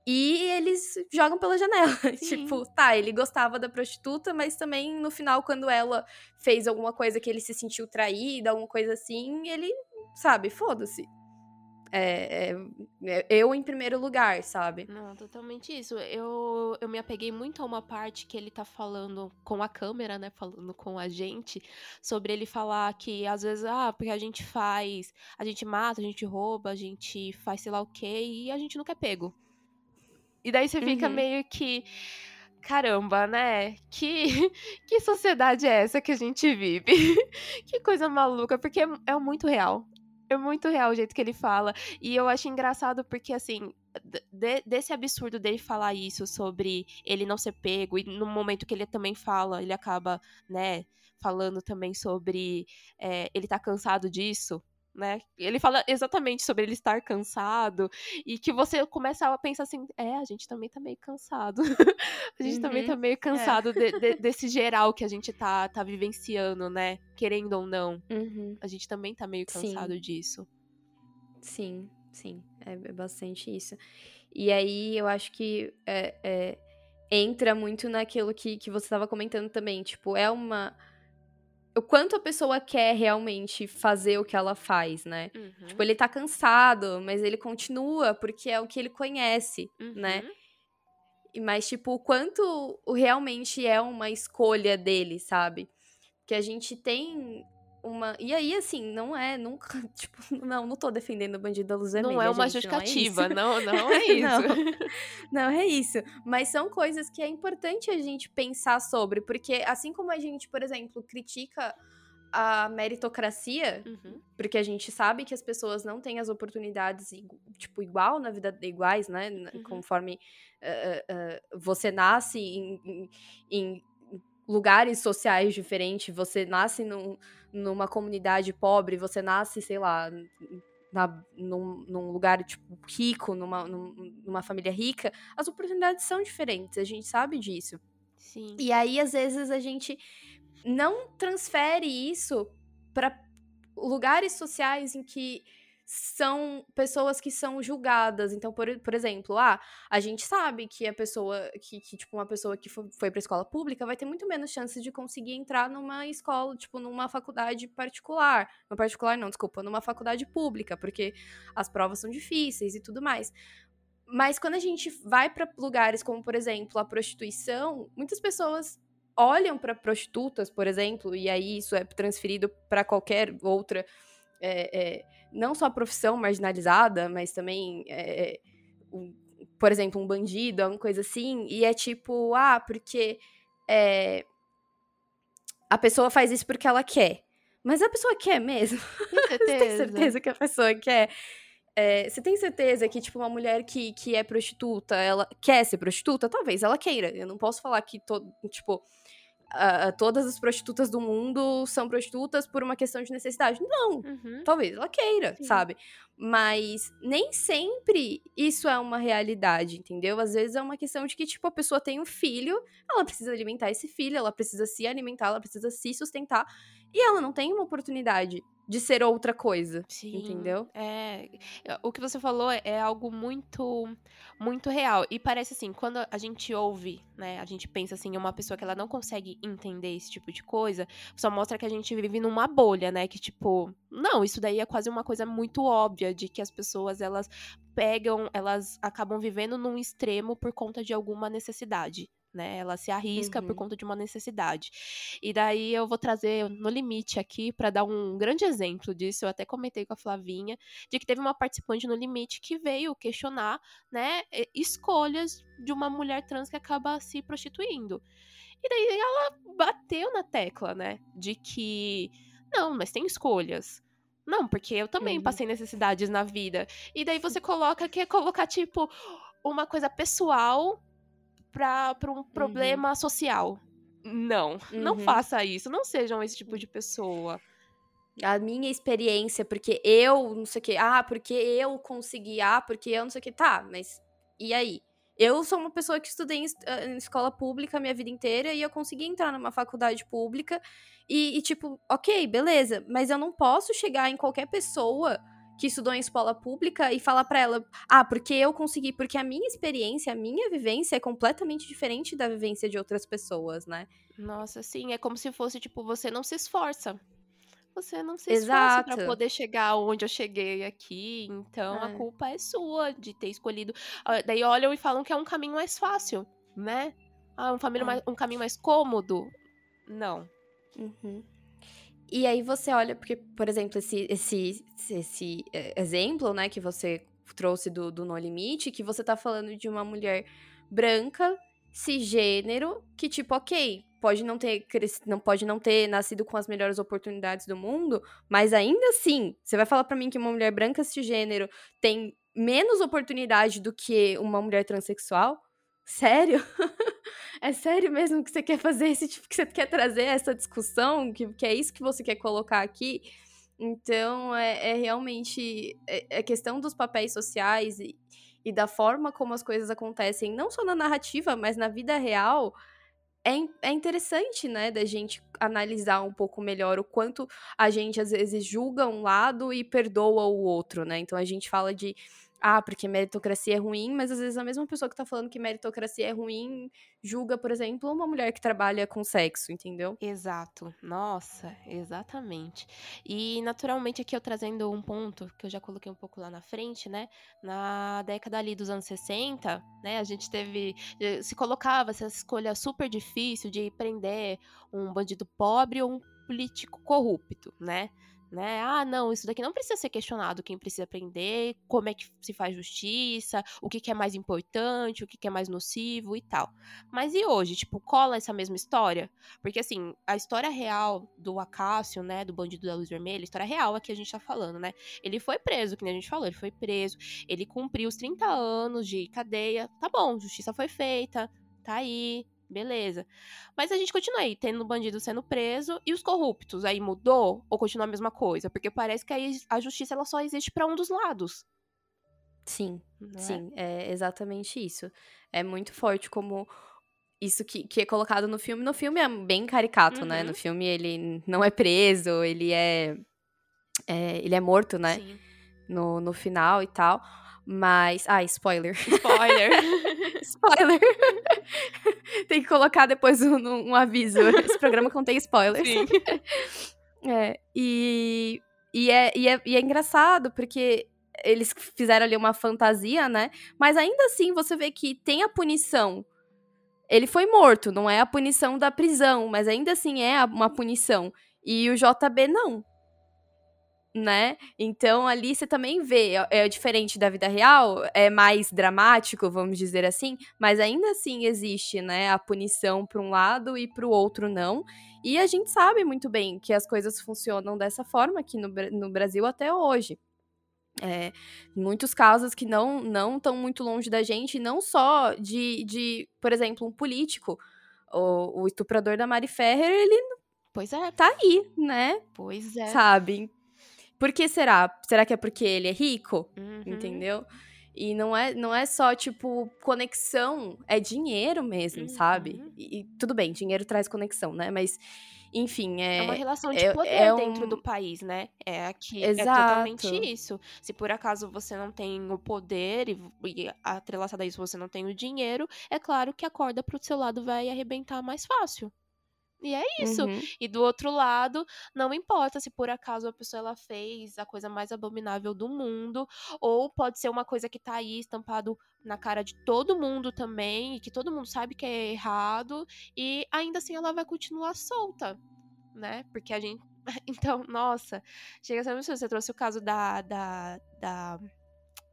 e eles jogam pela janela. tipo, tá, ele gostava da prostituta, mas também no final, quando ela fez alguma coisa que ele se sentiu traído, alguma coisa assim, ele, sabe, foda-se. É, é, é, eu em primeiro lugar, sabe? Não, totalmente isso. Eu, eu me apeguei muito a uma parte que ele tá falando com a câmera, né? Falando com a gente, sobre ele falar que às vezes, ah, porque a gente faz, a gente mata, a gente rouba, a gente faz sei lá o quê, e a gente nunca é pego. E daí você fica uhum. meio que. Caramba, né? Que, que sociedade é essa que a gente vive? que coisa maluca, porque é, é muito real. É muito real o jeito que ele fala. E eu acho engraçado porque, assim, de, desse absurdo dele falar isso sobre ele não ser pego, e no momento que ele também fala, ele acaba, né, falando também sobre é, ele tá cansado disso, né? Ele fala exatamente sobre ele estar cansado e que você começa a pensar assim, é, a gente também tá meio cansado. a gente uhum, também tá meio é. cansado é. de, de, desse geral que a gente tá, tá vivenciando, né? Querendo ou não. Uhum. A gente também tá meio cansado sim. disso. Sim, sim. É, é, bastante isso. E aí eu acho que é, é entra muito naquilo que, que você estava comentando também. Tipo, é uma o quanto a pessoa quer realmente fazer o que ela faz, né? Uhum. Tipo, ele tá cansado, mas ele continua porque é o que ele conhece, né? uhum. né? Mas, tipo, o quanto realmente é uma escolha dele, sabe? Que a gente tem uma. E aí, assim, não é nunca. Tipo, não, não tô defendendo o bandido da luz vermelha. Não é uma gente, justificativa, não, é não, não, é isso. não, não, é isso. Mas são coisas que é importante a gente pensar sobre, porque assim como a gente, por exemplo, critica a meritocracia, uhum. porque a gente sabe que as pessoas não têm as oportunidades, tipo, igual na vida, iguais, né? Uhum. Conforme uh, uh, você nasce em, em, em lugares sociais diferentes, você nasce num, numa comunidade pobre, você nasce, sei lá, na, num, num, lugar tipo rico, numa, numa família rica, as oportunidades são diferentes, a gente sabe disso. Sim. E aí, às vezes, a gente não transfere isso para lugares sociais em que são pessoas que são julgadas. Então, por, por exemplo, ah, a gente sabe que a pessoa, que, que tipo, uma pessoa que foi, foi pra escola pública vai ter muito menos chances de conseguir entrar numa escola, tipo, numa faculdade particular. Uma particular, não, desculpa, numa faculdade pública, porque as provas são difíceis e tudo mais. Mas quando a gente vai para lugares como, por exemplo, a prostituição, muitas pessoas olham para prostitutas, por exemplo, e aí isso é transferido para qualquer outra é, é, não só a profissão marginalizada, mas também, é, um, por exemplo, um bandido, alguma coisa assim, e é tipo, ah, porque é, a pessoa faz isso porque ela quer. Mas a pessoa quer mesmo? Certeza, tem certeza que a pessoa quer. É, você tem certeza que, tipo, uma mulher que, que é prostituta, ela quer ser prostituta? Talvez ela queira. Eu não posso falar que, todo, tipo, uh, todas as prostitutas do mundo são prostitutas por uma questão de necessidade. Não, uhum. talvez ela queira, Sim. sabe? Mas nem sempre isso é uma realidade, entendeu? Às vezes é uma questão de que, tipo, a pessoa tem um filho, ela precisa alimentar esse filho, ela precisa se alimentar, ela precisa se sustentar, e ela não tem uma oportunidade de ser outra coisa, Sim, entendeu? É, o que você falou é algo muito, muito real. E parece assim, quando a gente ouve, né, a gente pensa assim, uma pessoa que ela não consegue entender esse tipo de coisa, só mostra que a gente vive numa bolha, né, que tipo, não, isso daí é quase uma coisa muito óbvia de que as pessoas elas pegam, elas acabam vivendo num extremo por conta de alguma necessidade, né? Ela se arrisca uhum. por conta de uma necessidade. E daí eu vou trazer no limite aqui para dar um grande exemplo disso. Eu até comentei com a Flavinha de que teve uma participante no limite que veio questionar, né, escolhas de uma mulher trans que acaba se prostituindo. E daí ela bateu na tecla, né, de que não, mas tem escolhas. Não, porque eu também uhum. passei necessidades na vida. E daí você coloca que é colocar tipo uma coisa pessoal para um uhum. problema uhum. social. Não, uhum. não faça isso. Não sejam esse tipo de pessoa. A minha experiência, porque eu não sei o que, ah, porque eu consegui, ah, porque eu não sei o que, tá, mas e aí? Eu sou uma pessoa que estudei em, ah, em escola pública a minha vida inteira e eu consegui entrar numa faculdade pública e, e, tipo, ok, beleza, mas eu não posso chegar em qualquer pessoa que estudou em escola pública e falar para ela: "Ah, porque eu consegui, porque a minha experiência, a minha vivência é completamente diferente da vivência de outras pessoas, né?" Nossa, sim, é como se fosse tipo você não se esforça. Você não se esforça para poder chegar onde eu cheguei aqui, então é. a culpa é sua de ter escolhido. Ah, daí olham e falam que é um caminho mais fácil, né? Ah, um, é. mais, um caminho mais cômodo. Não. Uhum. E aí você olha, porque, por exemplo, esse, esse, esse é, exemplo, né, que você trouxe do, do No Limite, que você tá falando de uma mulher branca, cisgênero, que, tipo, ok, pode não ter não pode não ter nascido com as melhores oportunidades do mundo, mas ainda assim, você vai falar para mim que uma mulher branca cisgênero tem menos oportunidade do que uma mulher transexual? Sério? é sério mesmo que você quer fazer esse tipo, que você quer trazer essa discussão, que, que é isso que você quer colocar aqui? Então, é, é realmente é, é questão dos papéis sociais e, e da forma como as coisas acontecem, não só na narrativa, mas na vida real, é, é interessante, né, da gente analisar um pouco melhor o quanto a gente às vezes julga um lado e perdoa o outro, né? Então a gente fala de ah, porque meritocracia é ruim, mas às vezes a mesma pessoa que tá falando que meritocracia é ruim julga, por exemplo, uma mulher que trabalha com sexo, entendeu? Exato. Nossa, exatamente. E naturalmente aqui eu trazendo um ponto que eu já coloquei um pouco lá na frente, né? Na década ali dos anos 60, né, a gente teve eh, se colocava essa escolha super difícil de prender um bandido pobre ou um político corrupto, né? Né? Ah, não, isso daqui não precisa ser questionado. Quem precisa aprender, como é que se faz justiça, o que, que é mais importante, o que, que é mais nocivo e tal. Mas e hoje? Tipo, cola essa mesma história? Porque, assim, a história real do Acácio, né, do bandido da luz vermelha, a história real aqui a gente tá falando, né? Ele foi preso, que nem a gente falou, ele foi preso, ele cumpriu os 30 anos de cadeia. Tá bom, justiça foi feita, tá aí, Beleza. Mas a gente continua aí, tendo bandido sendo preso e os corruptos. Aí mudou ou continua a mesma coisa? Porque parece que aí a justiça ela só existe para um dos lados. Sim, é? sim, é exatamente isso. É muito forte como isso que, que é colocado no filme. No filme é bem caricato, uhum. né? No filme ele não é preso, ele é, é ele é morto, né? Sim. No, no final e tal. Mas. Ah, spoiler. Spoiler. spoiler. tem que colocar depois um, um, aviso. Esse programa contém spoilers. Sim. É, e, e, é, e, é, e é engraçado, porque eles fizeram ali uma fantasia, né? Mas ainda assim você vê que tem a punição. Ele foi morto, não é a punição da prisão, mas ainda assim é uma punição. E o JB não né? Então ali você também vê, é, é diferente da vida real, é mais dramático, vamos dizer assim, mas ainda assim existe, né, a punição para um lado e para o outro não. E a gente sabe muito bem que as coisas funcionam dessa forma aqui no, no Brasil até hoje. É, muitos casos que não não estão muito longe da gente, não só de, de por exemplo, um político, o, o estuprador da Mari Ferrer, ele Pois é. Tá aí, né? Pois é. Sabe? Por que será? Será que é porque ele é rico? Uhum. Entendeu? E não é, não é só, tipo, conexão, é dinheiro mesmo, uhum. sabe? E, e, tudo bem, dinheiro traz conexão, né? Mas Enfim, é. É uma relação de é- poder é dentro um- do país, né? É aqui. Exato. É totalmente isso. Se por acaso você não tem o poder e, e atrelaçado a isso você não tem o dinheiro, é claro que a corda pro seu lado vai arrebentar mais fácil. E é isso. Uhum. E do outro lado, não importa se por acaso a pessoa ela fez a coisa mais abominável do mundo, ou pode ser uma coisa que tá aí estampado na cara de todo mundo também, e que todo mundo sabe que é errado, e ainda assim ela vai continuar solta, né? Porque a gente. Então, nossa, chega a ser. Você trouxe o caso da. da, da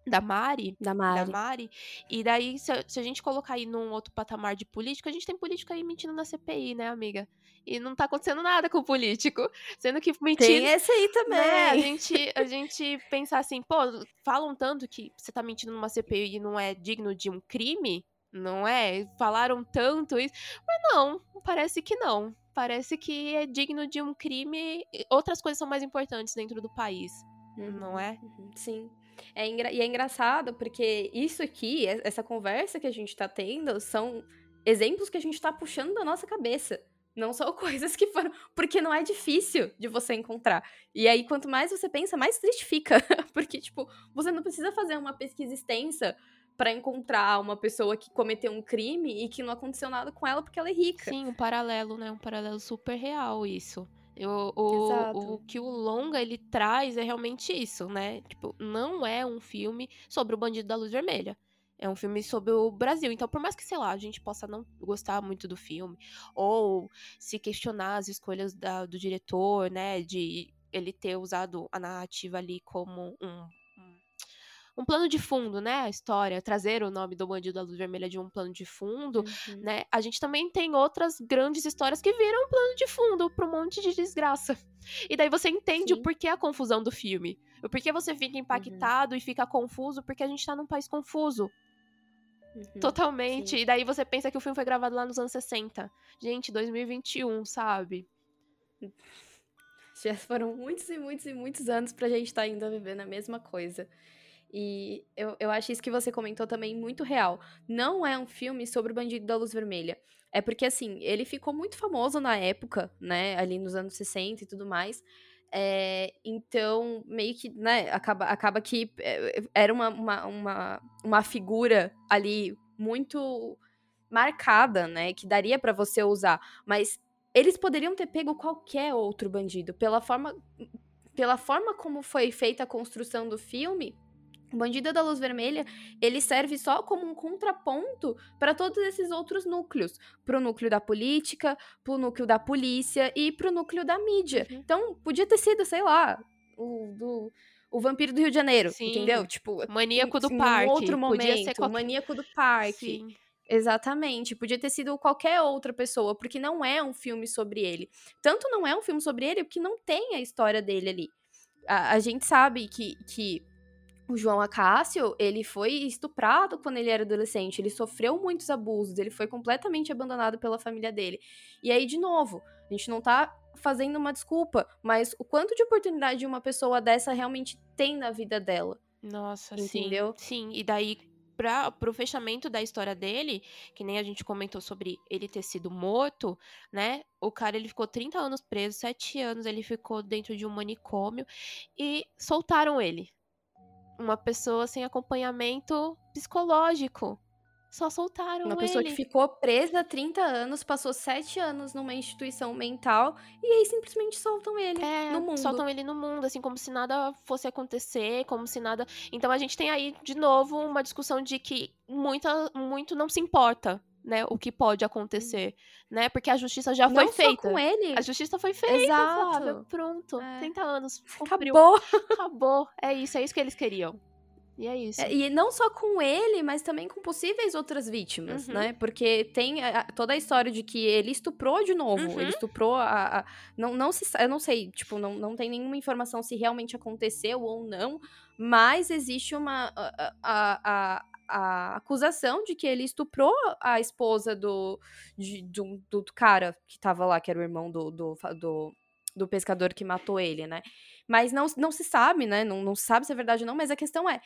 da Mari, Da da Mari. Mari. E daí, se, a- se a gente colocar aí num outro patamar de político, a gente tem político aí mentindo na CPI, né, amiga? E não tá acontecendo nada com o político. Sendo que Tem mentir. esse aí também. Né, a gente, a gente pensar assim, pô, falam tanto que você tá mentindo numa CPI e não é digno de um crime, não é? Falaram tanto isso. Mas não, parece que não. Parece que é digno de um crime. Outras coisas são mais importantes dentro do país, não é? Uhum, Sim. É engra- E é engraçado porque isso aqui, essa conversa que a gente tá tendo, são exemplos que a gente tá puxando da nossa cabeça. Não são coisas que foram. Porque não é difícil de você encontrar. E aí, quanto mais você pensa, mais triste fica. Porque, tipo, você não precisa fazer uma pesquisa extensa pra encontrar uma pessoa que cometeu um crime e que não aconteceu nada com ela porque ela é rica. Sim, um paralelo, né? Um paralelo super real, isso. Eu, o, o que o longa ele traz é realmente isso, né? Tipo, não é um filme sobre o bandido da luz vermelha. É um filme sobre o Brasil. Então, por mais que, sei lá, a gente possa não gostar muito do filme, ou se questionar as escolhas da- do diretor, né? De ele ter usado a narrativa ali como um, um- plano de fundo, né? A história, trazer o nome do bandido da luz vermelha de um plano de fundo Uhum. né? A gente também tem outras grandes histórias que viram um plano de fundo pra um monte de desgraça. E daí você entende o Sim. porquê a confusão do filme. O porquê você fica impactado e fica confuso, porque a gente tá num país confuso. Uhum. Totalmente. sim. E daí você pensa que o filme foi gravado lá nos anos 60. Gente, 2021, sabe? Já foram muitos e muitos e muitos anos pra gente estar ainda vivendo a mesma coisa. E eu, eu acho isso que você comentou também muito real. Não é um filme sobre o Bandido da Luz Vermelha. É porque, assim, ele ficou muito famoso na época, né? Ali nos anos 60 e tudo mais. É, então, meio que, né? Acaba, acaba que é, era uma, uma, uma, uma figura ali muito marcada, né? Que daria pra você usar. Mas eles poderiam ter pego qualquer outro bandido. Pela forma, pela forma como foi feita a construção do filme, Bandido da Luz Vermelha, ele serve só como um contraponto para todos esses outros núcleos. Pro núcleo da política, pro núcleo da polícia e pro núcleo da mídia. Uhum. Então, podia ter sido, sei lá, o, do, o Vampiro do Rio de Janeiro, Sim. entendeu? Tipo, Maníaco do em parque. outro momento, Podia ser o qualquer... Maníaco do Parque. Sim. Exatamente, podia ter sido qualquer outra pessoa, porque não é um filme sobre ele. Tanto não é um filme sobre ele, porque não tem a história dele ali. A, a gente sabe que, que o João Acácio, ele foi estuprado quando ele era adolescente, ele sofreu muitos abusos, ele foi completamente abandonado pela família dele. E aí, de novo, a gente não tá fazendo uma desculpa, mas o quanto de oportunidade uma pessoa dessa realmente tem na vida dela. Nossa, Entendeu? sim. Sim, e daí pra, pro fechamento da história dele, que nem a gente comentou sobre ele ter sido morto, né? O cara ele ficou 30 anos preso, 7 anos ele ficou dentro de um manicômio e soltaram ele. Uma pessoa sem acompanhamento psicológico. Só soltaram Uma ele. pessoa que ficou presa há 30 anos, passou 7 anos numa instituição mental e aí simplesmente soltam ele É, no mundo. soltam ele no mundo, assim, como se nada fosse acontecer, como se nada. Então a gente tem aí, de novo, uma discussão de que muita, muito não se importa, né, o que pode acontecer, né? Porque a justiça já foi Não feita. só com ele. A justiça foi feita, Exato. Flávia. Pronto. É. 30 anos. Cumpriu. Acabou. Acabou. É isso, é isso que eles queriam. E é isso. É, E não só com ele, mas também com possíveis outras vítimas, Uhum. né? Porque tem a- toda a história de que ele estuprou de novo. Uhum. Ele estuprou a. a- não, não se, eu não sei, tipo, não, não tem nenhuma informação se realmente aconteceu ou não, mas existe uma. a, a, acusação de que ele estuprou a esposa do, de- do, do cara que tava lá, que era o irmão do, do, do, do pescador que matou ele, né? Mas não, não se sabe, né? Não, não se sabe se é verdade ou não, mas a questão é.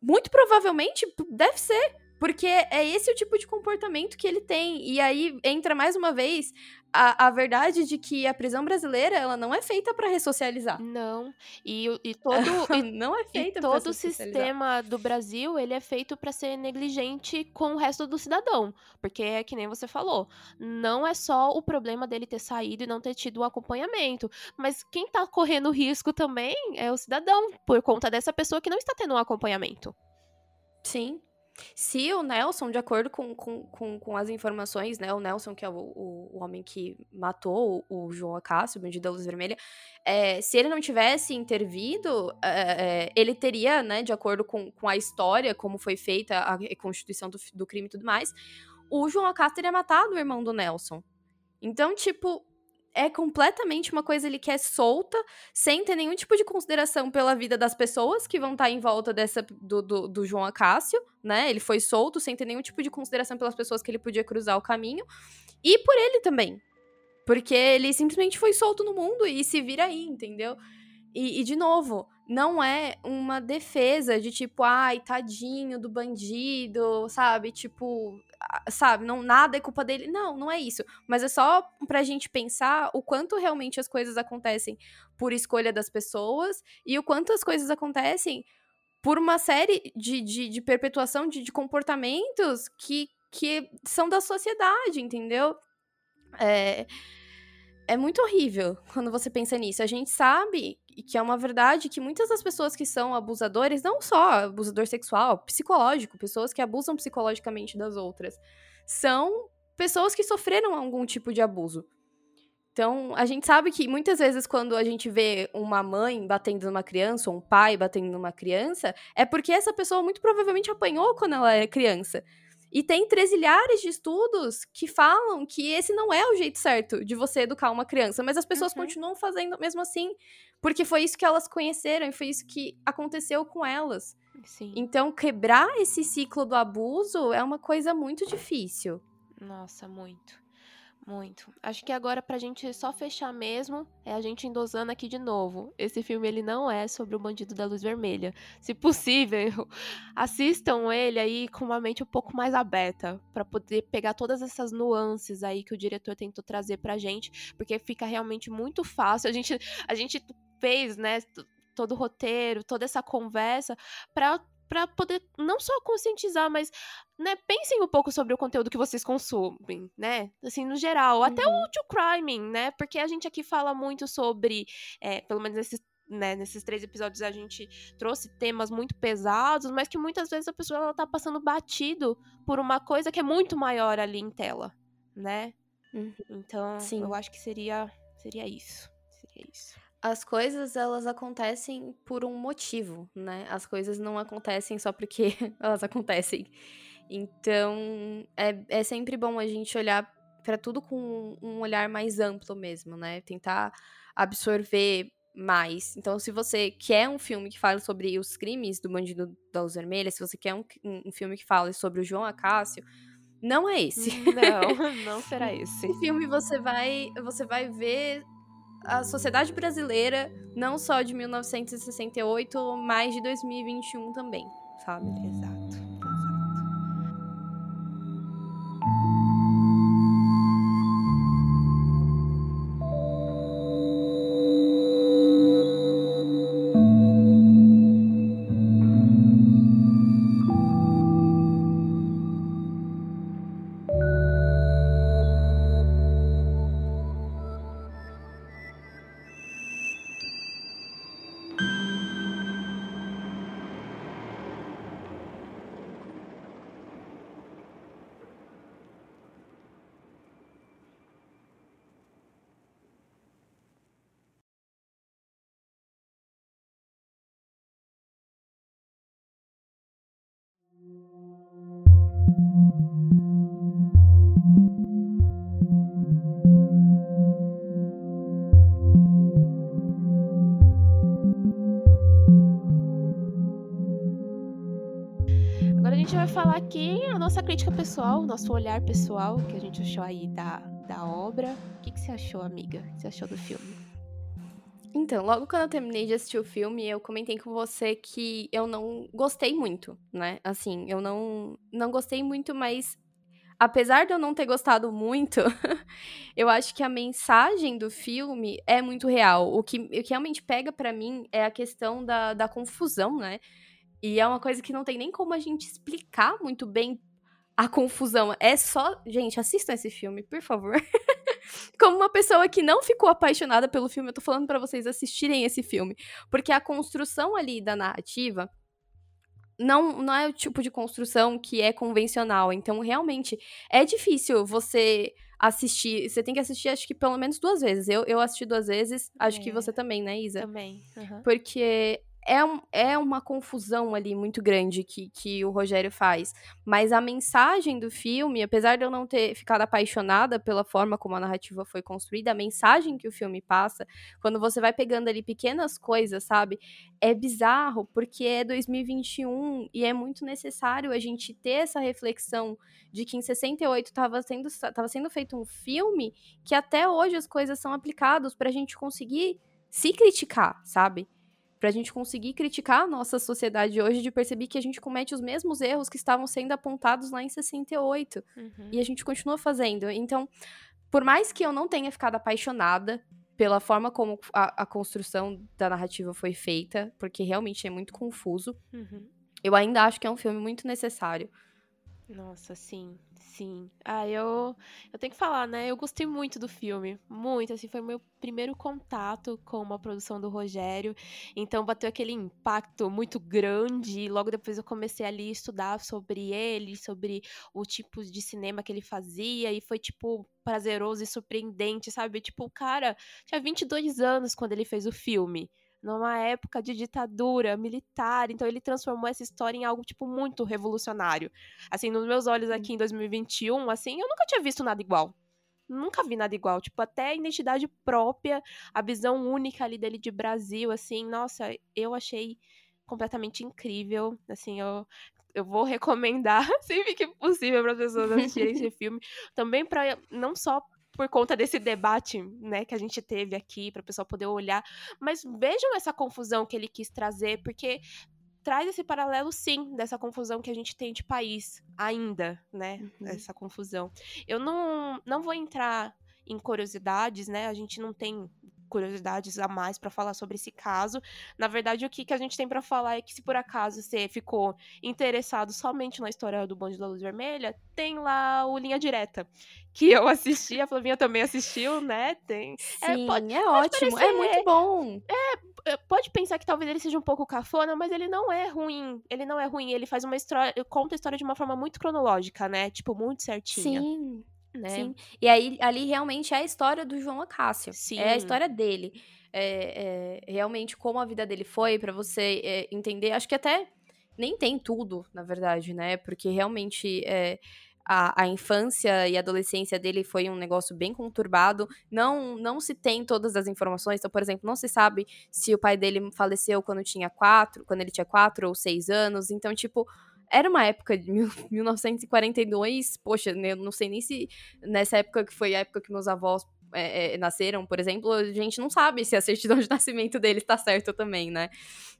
Muito provavelmente deve ser. Porque é esse o tipo de comportamento que ele tem. E aí entra mais uma vez a, a verdade de que a prisão brasileira ela não é feita para ressocializar. Não. E, e todo e, não é feita e todo o sistema do Brasil ele é feito para ser negligente com o resto do cidadão, porque é que nem você falou, não é só o problema dele ter saído e não ter tido o acompanhamento, mas quem tá correndo risco também é o cidadão por conta dessa pessoa que não está tendo um acompanhamento. Sim, se o Nelson, de acordo com, com, com, com, as informações, né, o Nelson, que é o, o, o homem que matou o, o, João Acácio, o bandido da Luz Vermelha, é, se ele não tivesse intervido, é, é, ele teria, né, de acordo com, com a história, como foi feita a constituição do, do crime e tudo mais, o João Acácio teria matado o irmão do Nelson. Então, tipo, é completamente uma coisa ele que é solta, sem ter nenhum tipo de consideração pela vida das pessoas que vão estar tá em volta dessa do, do, do, João Acácio, né? Ele foi solto sem ter nenhum tipo de consideração pelas pessoas que ele podia cruzar o caminho. E por ele também. Porque ele simplesmente foi solto no mundo e se vira aí, entendeu? E, e de novo, não é uma defesa de tipo, ai, tadinho do bandido, sabe? Tipo, sabe, não nada é culpa dele. Não, não é isso. Mas é só pra gente pensar o quanto realmente as coisas acontecem por escolha das pessoas e o quanto as coisas acontecem por uma série de, de, de perpetuação de, de, comportamentos que, que são da sociedade, entendeu? É, é muito horrível quando você pensa nisso. A gente sabe que é uma verdade que muitas das pessoas que são abusadores, não só abusador sexual, psicológico, pessoas que abusam psicologicamente das outras, são pessoas que sofreram algum tipo de abuso. Então, a gente sabe que muitas vezes quando a gente vê uma mãe batendo numa criança, ou um pai batendo numa criança, é porque essa pessoa muito provavelmente apanhou quando ela era criança. E tem trezilhares de estudos que falam que esse não é o jeito certo de você educar uma criança, mas as pessoas uhum. continuam fazendo mesmo assim, porque foi isso que elas conheceram e foi isso que aconteceu com elas. Sim. Então, quebrar esse ciclo do abuso é uma coisa muito difícil. Nossa, muito. Muito. Acho que agora pra gente só fechar mesmo, é a gente endosando aqui de novo. Esse filme ele não é sobre o bandido da luz vermelha. Se possível, assistam ele aí com uma mente um pouco mais aberta para poder pegar todas essas nuances aí que o diretor tentou trazer pra gente, porque fica realmente muito fácil. A gente a gente fez, né, todo o roteiro, toda essa conversa para para poder não só conscientizar, mas, né, pensem um pouco sobre o conteúdo que vocês consumem, né? Assim, no geral. Uhum. Até o uhum. true crime, né? Porque a gente aqui fala muito sobre, é, pelo menos nesses né, nesses três episódios a gente trouxe temas muito pesados, mas que muitas vezes a pessoa ela tá passando batido por uma coisa que é muito maior ali em tela, né? Uhum. Então, Sim. eu acho que seria seria isso. Seria isso as coisas elas acontecem por um motivo, né? As coisas não acontecem só porque elas acontecem. Então, é, é sempre bom a gente olhar para tudo com um olhar mais amplo mesmo, né? Tentar absorver mais. Então, se você quer um filme que fale sobre os crimes do bandido da Luz Vermelha, se você quer um, um filme que fale sobre o João Acácio, não é esse. Não, não será esse. Esse filme você vai, você vai ver a sociedade brasileira, não só de 1968, mas de 2021 também, sabe? Exato. Falar aqui a nossa crítica pessoal, nosso olhar pessoal, que a gente achou aí da, da obra. O que, que você achou, amiga? O que você achou do filme? Então, logo quando eu terminei de assistir o filme, eu comentei com você que eu não gostei muito, né? Assim, eu não, não gostei muito, mas apesar de eu não ter gostado muito, eu acho que a mensagem do filme é muito real. O que, o que realmente pega para mim é a questão da, da confusão, né? E é uma coisa que não tem nem como a gente explicar muito bem a confusão. É só. Gente, assistam esse filme, por favor. Como uma pessoa que não ficou apaixonada pelo filme, eu tô falando para vocês assistirem esse filme. Porque a construção ali da narrativa não, não é o tipo de construção que é convencional. Então, realmente, é difícil você assistir. Você tem que assistir, acho que pelo menos duas vezes. Eu, eu assisti duas vezes, acho é. que você também, né, Isa? Também. Uhum. Porque é, um, é uma confusão ali muito grande que, que o Rogério faz. Mas a mensagem do filme, apesar de eu não ter ficado apaixonada pela forma como a narrativa foi construída, a mensagem que o filme passa, quando você vai pegando ali pequenas coisas, sabe? É bizarro, porque é 2021 e é muito necessário a gente ter essa reflexão de que em 68 estava sendo, tava sendo feito um filme que até hoje as coisas são aplicadas para a gente conseguir se criticar, sabe? Para a gente conseguir criticar a nossa sociedade hoje, de perceber que a gente comete os mesmos erros que estavam sendo apontados lá em 68. Uhum. E a gente continua fazendo. Então, por mais que eu não tenha ficado apaixonada pela forma como a, a construção da narrativa foi feita, porque realmente é muito confuso, uhum. eu ainda acho que é um filme muito necessário. Nossa, sim. Sim. Ah, eu, eu tenho que falar, né? Eu gostei muito do filme. Muito. Assim, foi meu primeiro contato com uma produção do Rogério. Então, bateu aquele impacto muito grande. E logo depois eu comecei ali a estudar sobre ele, sobre o tipo de cinema que ele fazia. E foi, tipo, prazeroso e surpreendente, sabe? Tipo, o cara tinha 22 anos quando ele fez o filme numa época de ditadura militar. Então ele transformou essa história em algo tipo muito revolucionário. Assim, nos meus olhos aqui em 2021, assim, eu nunca tinha visto nada igual. Nunca vi nada igual, tipo, até a identidade própria, a visão única ali dele de Brasil, assim, nossa, eu achei completamente incrível, assim, eu eu vou recomendar sempre que possível para as pessoas assistirem esse filme, também para não só por conta desse debate, né, que a gente teve aqui, para o pessoal poder olhar. Mas vejam essa confusão que ele quis trazer, porque traz esse paralelo, sim, dessa confusão que a gente tem de país ainda, né? Uhum. Essa confusão. Eu não, não vou entrar em curiosidades, né? A gente não tem curiosidades a mais para falar sobre esse caso. Na verdade, o que, que a gente tem para falar é que se por acaso você ficou interessado somente na história do Bonde da Luz Vermelha, tem lá o Linha Direta, que eu assisti, a Flavinha também assistiu, né? Tem. É, Sim, é, pode, é pode ótimo, parecer, é muito bom. É, pode pensar que talvez ele seja um pouco cafona, mas ele não é ruim. Ele não é ruim, ele faz uma história, conta a história de uma forma muito cronológica, né? Tipo, muito certinha. Sim. Né? Sim. E aí, ali realmente é a história do João Acácio. Sim. É a história dele. É, é realmente como a vida dele foi, para você é, entender. Acho que até nem tem tudo, na verdade, né? Porque realmente é, a, a, infância e a adolescência dele foi um negócio bem conturbado. Não, não se tem todas as informações. Então, por exemplo, não se sabe se o pai dele faleceu quando tinha quatro, quando ele tinha quatro ou seis anos. Então, tipo era uma época de 1942, poxa, eu não sei nem se nessa época que foi a época que meus avós é, é, nasceram, por exemplo, a gente não sabe se a certidão de nascimento deles está certa também, né?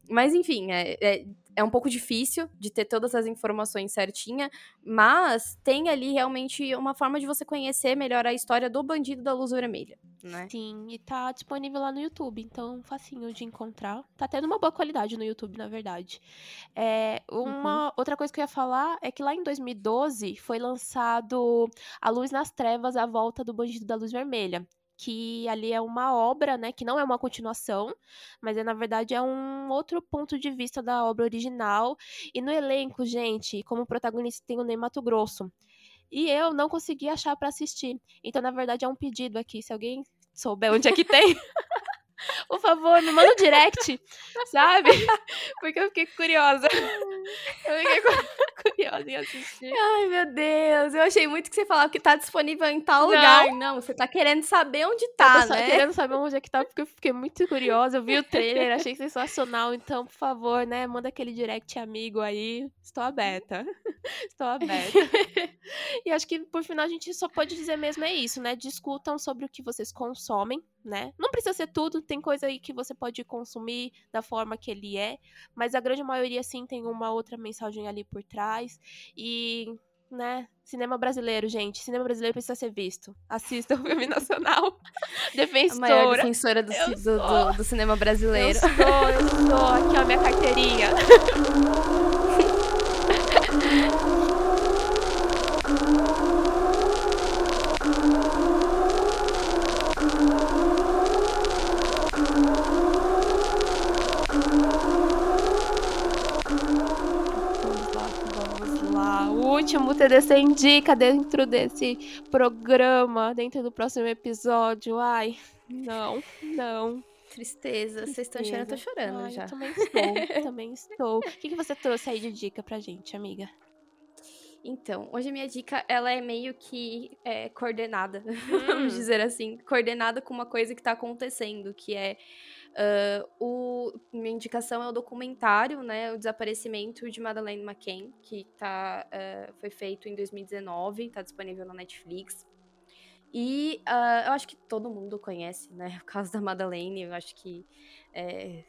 Mas enfim, é, é, um pouco difícil de ter todas as informações certinha, mas tem ali realmente uma forma de você conhecer melhor a história do bandido da luz vermelha, né? Sim, e tá disponível lá no YouTube, então facinho de encontrar. Tá tendo uma boa qualidade no YouTube, na verdade. É, uma uhum. outra coisa que eu ia falar é que lá em 2012 foi lançado A Luz nas Trevas, a volta do bandido da luz vermelha que ali é uma obra, né, que não é uma continuação, mas é na verdade é um outro ponto de vista da obra original. E no elenco, gente, como protagonista tem o Ney Mato Grosso. E eu não consegui achar para assistir. Então, na verdade, é um pedido aqui, se alguém souber onde é que tem. Por favor, me manda um direct, sabe? Porque eu fiquei curiosa. Eu fiquei curiosa em assistir. Ai, meu Deus. Eu achei muito que você falava que tá disponível em tal não. lugar. Não, você tá querendo saber onde tá, eu tô né? querendo saber onde é que tá, porque eu fiquei muito curiosa. Eu vi o trailer, achei sensacional. Então, por favor, né, manda aquele direct amigo aí. Estou aberta. Estou aberta. e acho que, por final, a gente só pode dizer mesmo é isso, né? Discutam sobre o que vocês consomem né? Não precisa ser tudo, tem coisa aí que você pode consumir da forma que ele é, mas a grande maioria sim tem uma outra mensagem ali por trás e, né, cinema brasileiro, gente, cinema brasileiro precisa ser visto. Assista o filme nacional. defensora. A maior defensora do, do, do, do, cinema brasileiro. Eu sou, eu sou. Aqui, ó, minha carteirinha. TDC Indica dentro desse programa, dentro do próximo episódio. Ai, não, não. Tristeza. Vocês estão chorando, eu tô chorando Ai, já. Eu também estou, também estou. O que, que você trouxe aí de dica pra gente, amiga? Então, hoje a minha dica, ela é meio que é, coordenada, hum. vamos dizer assim. Coordenada com uma coisa que tá acontecendo, que é Uh, o, minha indicação é o documentário, né, o desaparecimento de Madeleine McCann, que tá, uh, foi feito em 2019, está disponível na Netflix. E uh, eu acho que todo mundo conhece, né, o caso da Madeleine, eu acho que é,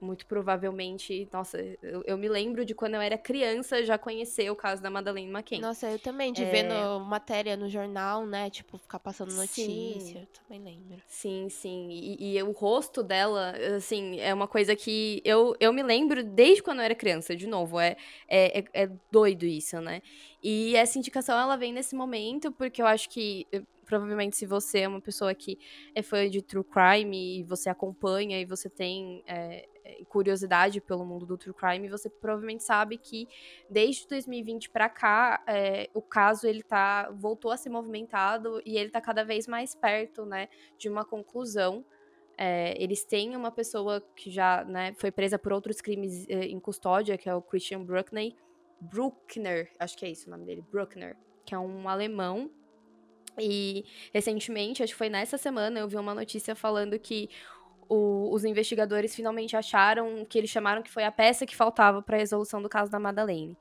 muito provavelmente, nossa, eu, eu, me lembro de quando eu era criança já conhecer o caso da Madeleine McCann. Nossa, eu também, de é... ver no, matéria no jornal, né? Tipo, ficar passando notícia, eu também lembro. Sim, sim. E, e, o rosto dela, assim, é uma coisa que eu, eu me lembro desde quando eu era criança, de novo. É, é, é, é doido isso, né? E essa indicação, ela vem nesse momento, porque eu acho que provavelmente se você é uma pessoa que é fã de true crime e você acompanha e você tem é, é curiosidade pelo mundo do true crime, você provavelmente sabe que desde 2020 para cá é, o caso ele tá voltou a ser movimentado e ele tá cada vez mais perto, né, de uma conclusão. É, eles têm uma pessoa que já né, foi presa por outros crimes é, em custódia, que é o Christian Bruckner, Bruckner, acho que é isso o nome dele, Bruckner, que é um alemão e recentemente, acho que foi nessa semana, eu vi uma notícia falando que o, os investigadores finalmente acharam que eles chamaram que foi a peça que faltava para a resolução do caso da Madeleine.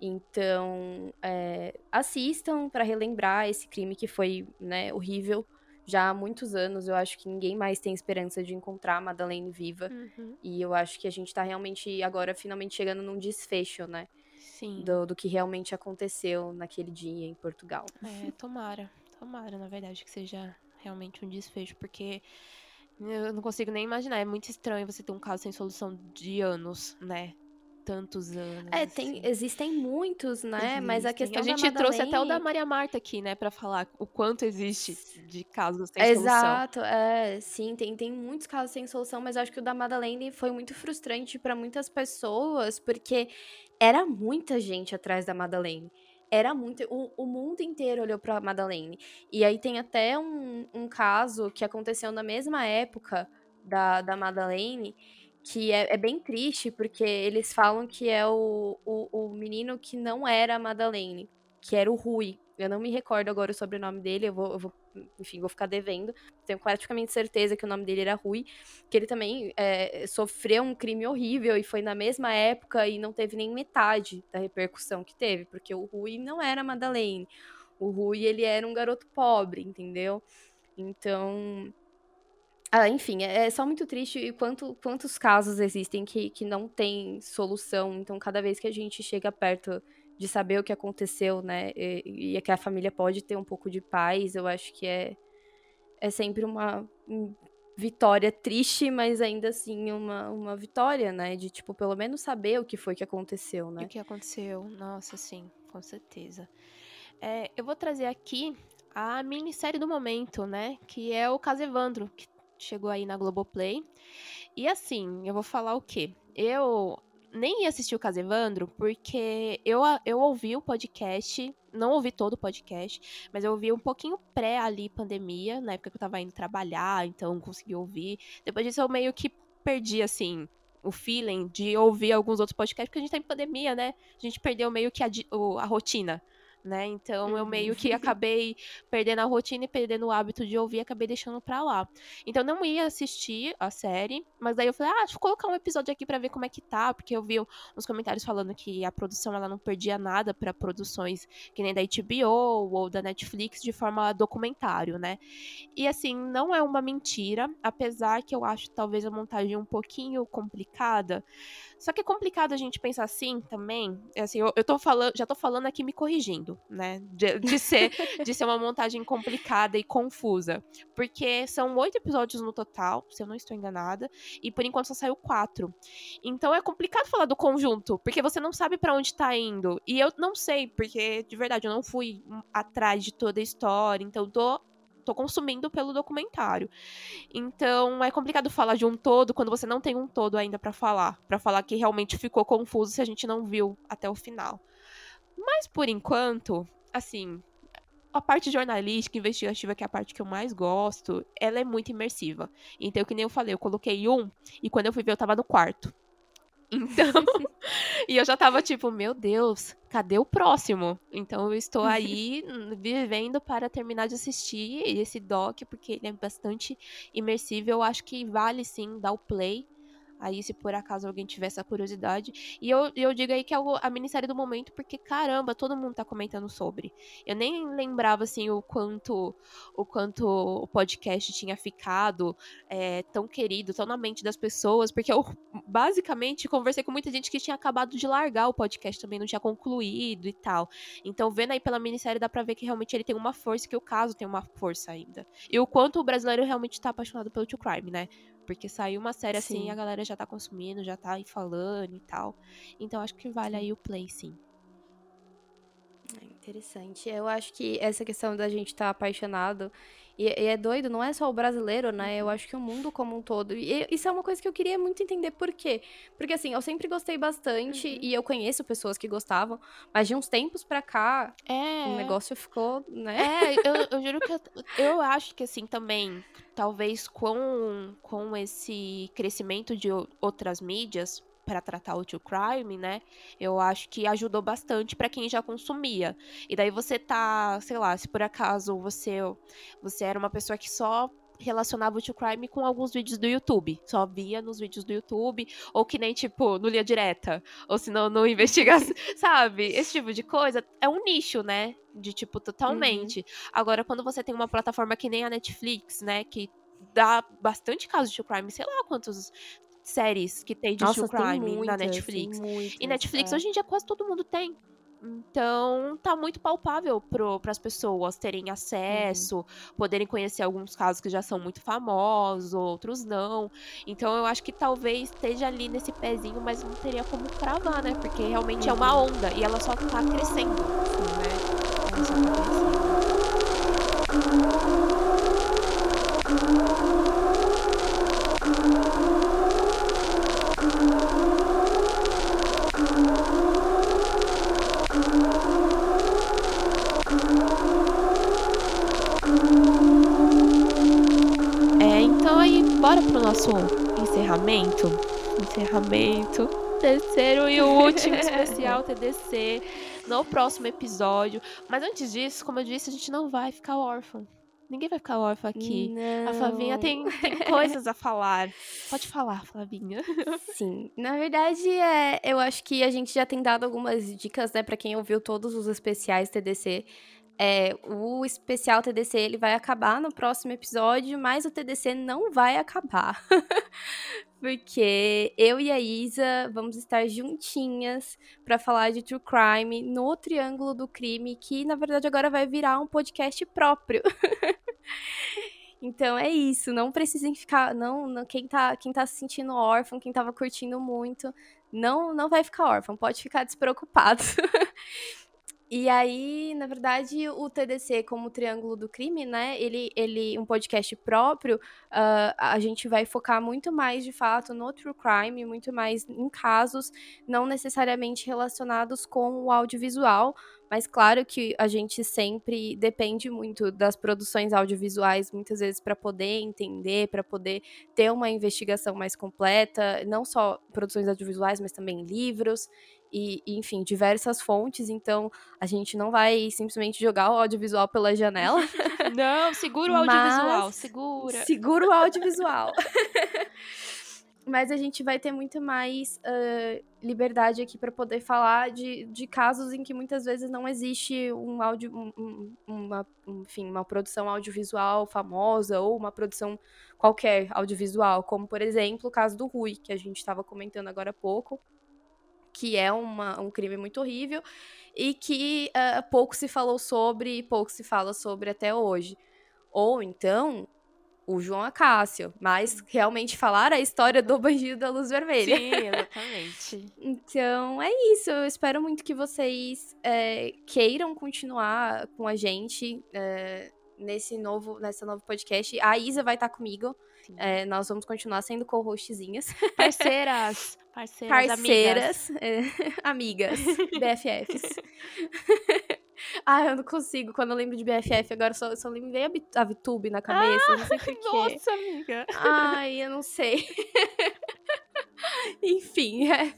Então, é, assistam para relembrar esse crime que foi né, horrível já há muitos anos. Eu acho que ninguém mais tem esperança de encontrar a Madeleine viva. Uhum. E eu acho que a gente está realmente agora finalmente chegando num desfecho, né? Sim. Do, do que realmente aconteceu naquele dia em Portugal. É, tomara. Tomara, na verdade, que seja realmente um desfecho, porque eu não consigo nem imaginar. É muito estranho você ter um caso sem solução de anos, né? Tantos anos. É, tem, assim. existem muitos, né? Existem. Mas a questão A gente trouxe até o da Maria Marta aqui, né? Pra falar o quanto existe de casos sem Exato, solução. Exato, é. Sim, tem, tem muitos casos sem solução, mas eu acho que o da Madeleine foi muito frustrante para muitas pessoas, porque era muita gente atrás da Madeleine era muito. O, o mundo inteiro olhou pra Madeleine. E aí tem até um, um caso que aconteceu na mesma época da, da Madeleine, que é, é, bem triste, porque eles falam que é o, o, o menino que não era a Madeleine, que era o Rui. Eu não me recordo agora o sobrenome dele, eu vou, eu vou enfim, vou ficar devendo. Tenho praticamente certeza que o nome dele era Rui, que ele também é, sofreu um crime horrível e foi na mesma época e não teve nem metade da repercussão que teve, porque o Rui não era Madeleine. O Rui, ele era um garoto pobre, entendeu? Então, ah, enfim, é, é só muito triste e quanto, quantos casos existem que, que não tem solução. Então, cada vez que a gente chega perto de saber o que aconteceu, né? E, e é que a família pode ter um pouco de paz, eu acho que é, é sempre uma vitória triste, mas ainda assim uma, uma vitória, né? De, tipo, pelo menos saber o que foi que aconteceu, né? O que aconteceu, nossa, sim, com certeza. É, eu vou trazer aqui a minissérie do momento, né? Que é o caso Evandro, que chegou aí na Globoplay. E assim, eu vou falar o quê? Eu nem ia assistir o caso Evandro, porque eu, eu ouvi o podcast, não ouvi todo o podcast, mas eu ouvi um pouquinho pré ali, pandemia, na época que eu tava indo trabalhar, então consegui ouvir. Depois disso eu meio que perdi, assim, o feeling de ouvir alguns outros podcasts, porque a gente tá em pandemia, né? A gente perdeu meio que a, a rotina né? Então eu Uhum. meio que acabei perdendo a rotina e perdendo o hábito de ouvir, acabei deixando pra lá. Então eu não ia assistir a série, mas daí eu falei, ah, deixa eu colocar um episódio aqui pra ver como é que tá, porque eu vi uns comentários falando que a produção ela não perdia nada pra produções que nem da HBO ou da Netflix de forma documentário, né? E assim, não é uma mentira, apesar que eu acho talvez a montagem um pouquinho complicada. Só que é complicado a gente pensar assim também. é Assim, eu, eu tô falando, já tô falando aqui me corrigindo, né? De, de ser, de ser uma montagem complicada e confusa. Porque são oito episódios no total, se eu não estou enganada. E por enquanto só saiu quatro. Então é complicado falar do conjunto, porque você não sabe pra onde tá indo. E eu não sei, porque de verdade eu não fui atrás de toda a história. Então tô tô consumindo pelo documentário. Então é complicado falar de um todo quando você não tem um todo ainda pra falar, Pra falar que realmente ficou confuso se a gente não viu até o final. Mas por enquanto, assim, a parte jornalística, investigativa, que é a parte que eu mais gosto, ela é muito imersiva. Então, que nem eu falei, eu coloquei um e quando eu fui ver eu tava no quarto. Então, e eu já tava tipo, meu Deus, cadê o próximo? Então eu estou aí vivendo para terminar de assistir esse doc, porque ele é bastante imersivo. Eu acho que vale sim dar o play. Aí, se por acaso alguém tiver essa curiosidade. E eu, eu digo aí que é a minissérie do momento, porque caramba, todo mundo tá comentando sobre. Eu nem lembrava, assim, o quanto o quanto o podcast tinha ficado é, tão querido, tão na mente das pessoas, porque eu basicamente conversei com muita gente que tinha acabado de largar o podcast também, não tinha concluído e tal. Então, vendo aí pela minissérie, dá pra ver que realmente ele tem uma força, que o caso tem uma força ainda. E o quanto o brasileiro realmente tá apaixonado pelo True Crime, né? Porque saiu uma série assim, Sim. a galera já tá consumindo, já tá aí falando e tal. Então, acho que vale aí o play, sim. É interessante. Eu acho que essa questão da gente estar apaixonado. E, e é doido, não é só o brasileiro, né? Eu acho que o mundo como um todo. E isso é uma coisa que eu queria muito entender por quê. Porque assim, eu sempre gostei bastante Uhum. e eu conheço pessoas que gostavam, mas de uns tempos pra cá, É. o negócio ficou, né? É, eu, eu juro que eu, eu acho que assim também, talvez com, com esse crescimento de outras mídias para tratar o true crime, né? Eu acho que ajudou bastante para quem já consumia. E daí você tá, sei lá, se por acaso você você era uma pessoa que só relacionava o true crime com alguns vídeos do YouTube, só via nos vídeos do YouTube, ou que nem tipo no linha direta, ou se não no investigação, sabe? Esse tipo de coisa é um nicho, né? De tipo totalmente. Agora quando você tem uma plataforma que nem a Netflix, né, que dá bastante casos de true crime, sei lá quantas séries que tem de Nossa, true crime muitas, na Netflix. Muitas, E Netflix é. hoje em dia quase todo mundo tem. Então, tá muito palpável para as pessoas terem acesso, poderem conhecer alguns casos que já são muito famosos, outros não. Então, eu acho que talvez esteja ali nesse pezinho, mas não teria como cravar, né? Porque realmente é uma onda e ela só tá crescendo, né? Ela só tá crescendo. Encerramento. Terceiro e último especial TDC no próximo episódio. Mas antes disso, como eu disse, a gente não vai ficar órfão. Ninguém vai ficar órfão aqui. A Flavinha Não. tem, tem coisas a falar. Pode falar, Flavinha. Sim, na verdade, é, eu acho que a gente já tem dado algumas dicas, né, Pra quem ouviu todos os especiais TDC. É, o especial TDC ele vai acabar no próximo episódio, mas o TDC não vai acabar. Porque eu e a Isa vamos estar juntinhas pra falar de true crime no Triângulo do Crime, que na verdade agora vai virar um podcast próprio. Então é isso, não precisem ficar, não, não- quem tá, quem tá se sentindo órfão, quem tava curtindo muito, não não vai ficar órfão, pode ficar despreocupado. E aí, na verdade, o TDC como Triângulo do Crime, né? Ele, ele um podcast próprio, ah, a gente vai focar muito mais de fato no true crime, muito mais em casos não necessariamente relacionados com o audiovisual, mas claro que a gente sempre depende muito das produções audiovisuais, muitas vezes para poder entender, para poder ter uma investigação mais completa, não só produções audiovisuais, mas também livros. E, e, enfim, diversas fontes, então a gente não vai simplesmente jogar o audiovisual pela janela. Não, segura o audiovisual, segura. Segura o audiovisual. Mas a gente vai ter muito mais uh, liberdade aqui para poder falar de, de casos em que muitas vezes não existe um áudio, um, uma, enfim, uma produção audiovisual famosa ou uma produção qualquer audiovisual, como por exemplo o caso do Rui, que a gente estava comentando agora há pouco, que é uma, um crime muito horrível e que uh, pouco se falou sobre e pouco se fala sobre até hoje. Ou então o João Acácio, mas realmente falar a história do bandido da luz vermelha. Sim, exatamente. então é isso. Eu espero muito que vocês é, queiram continuar com a gente é, nesse novo, nessa novo podcast. A Isa vai estar comigo. É, nós vamos continuar sendo co-hostzinhas. Parceiras. Parceiras. Parceiras. Amigas. BFFs. Ah, eu não consigo. Quando eu lembro de BFF, agora só, só lembrei a, a VTube na cabeça. Ah, não sei porquê. Nossa, amiga. Ai, eu não sei. Enfim, é.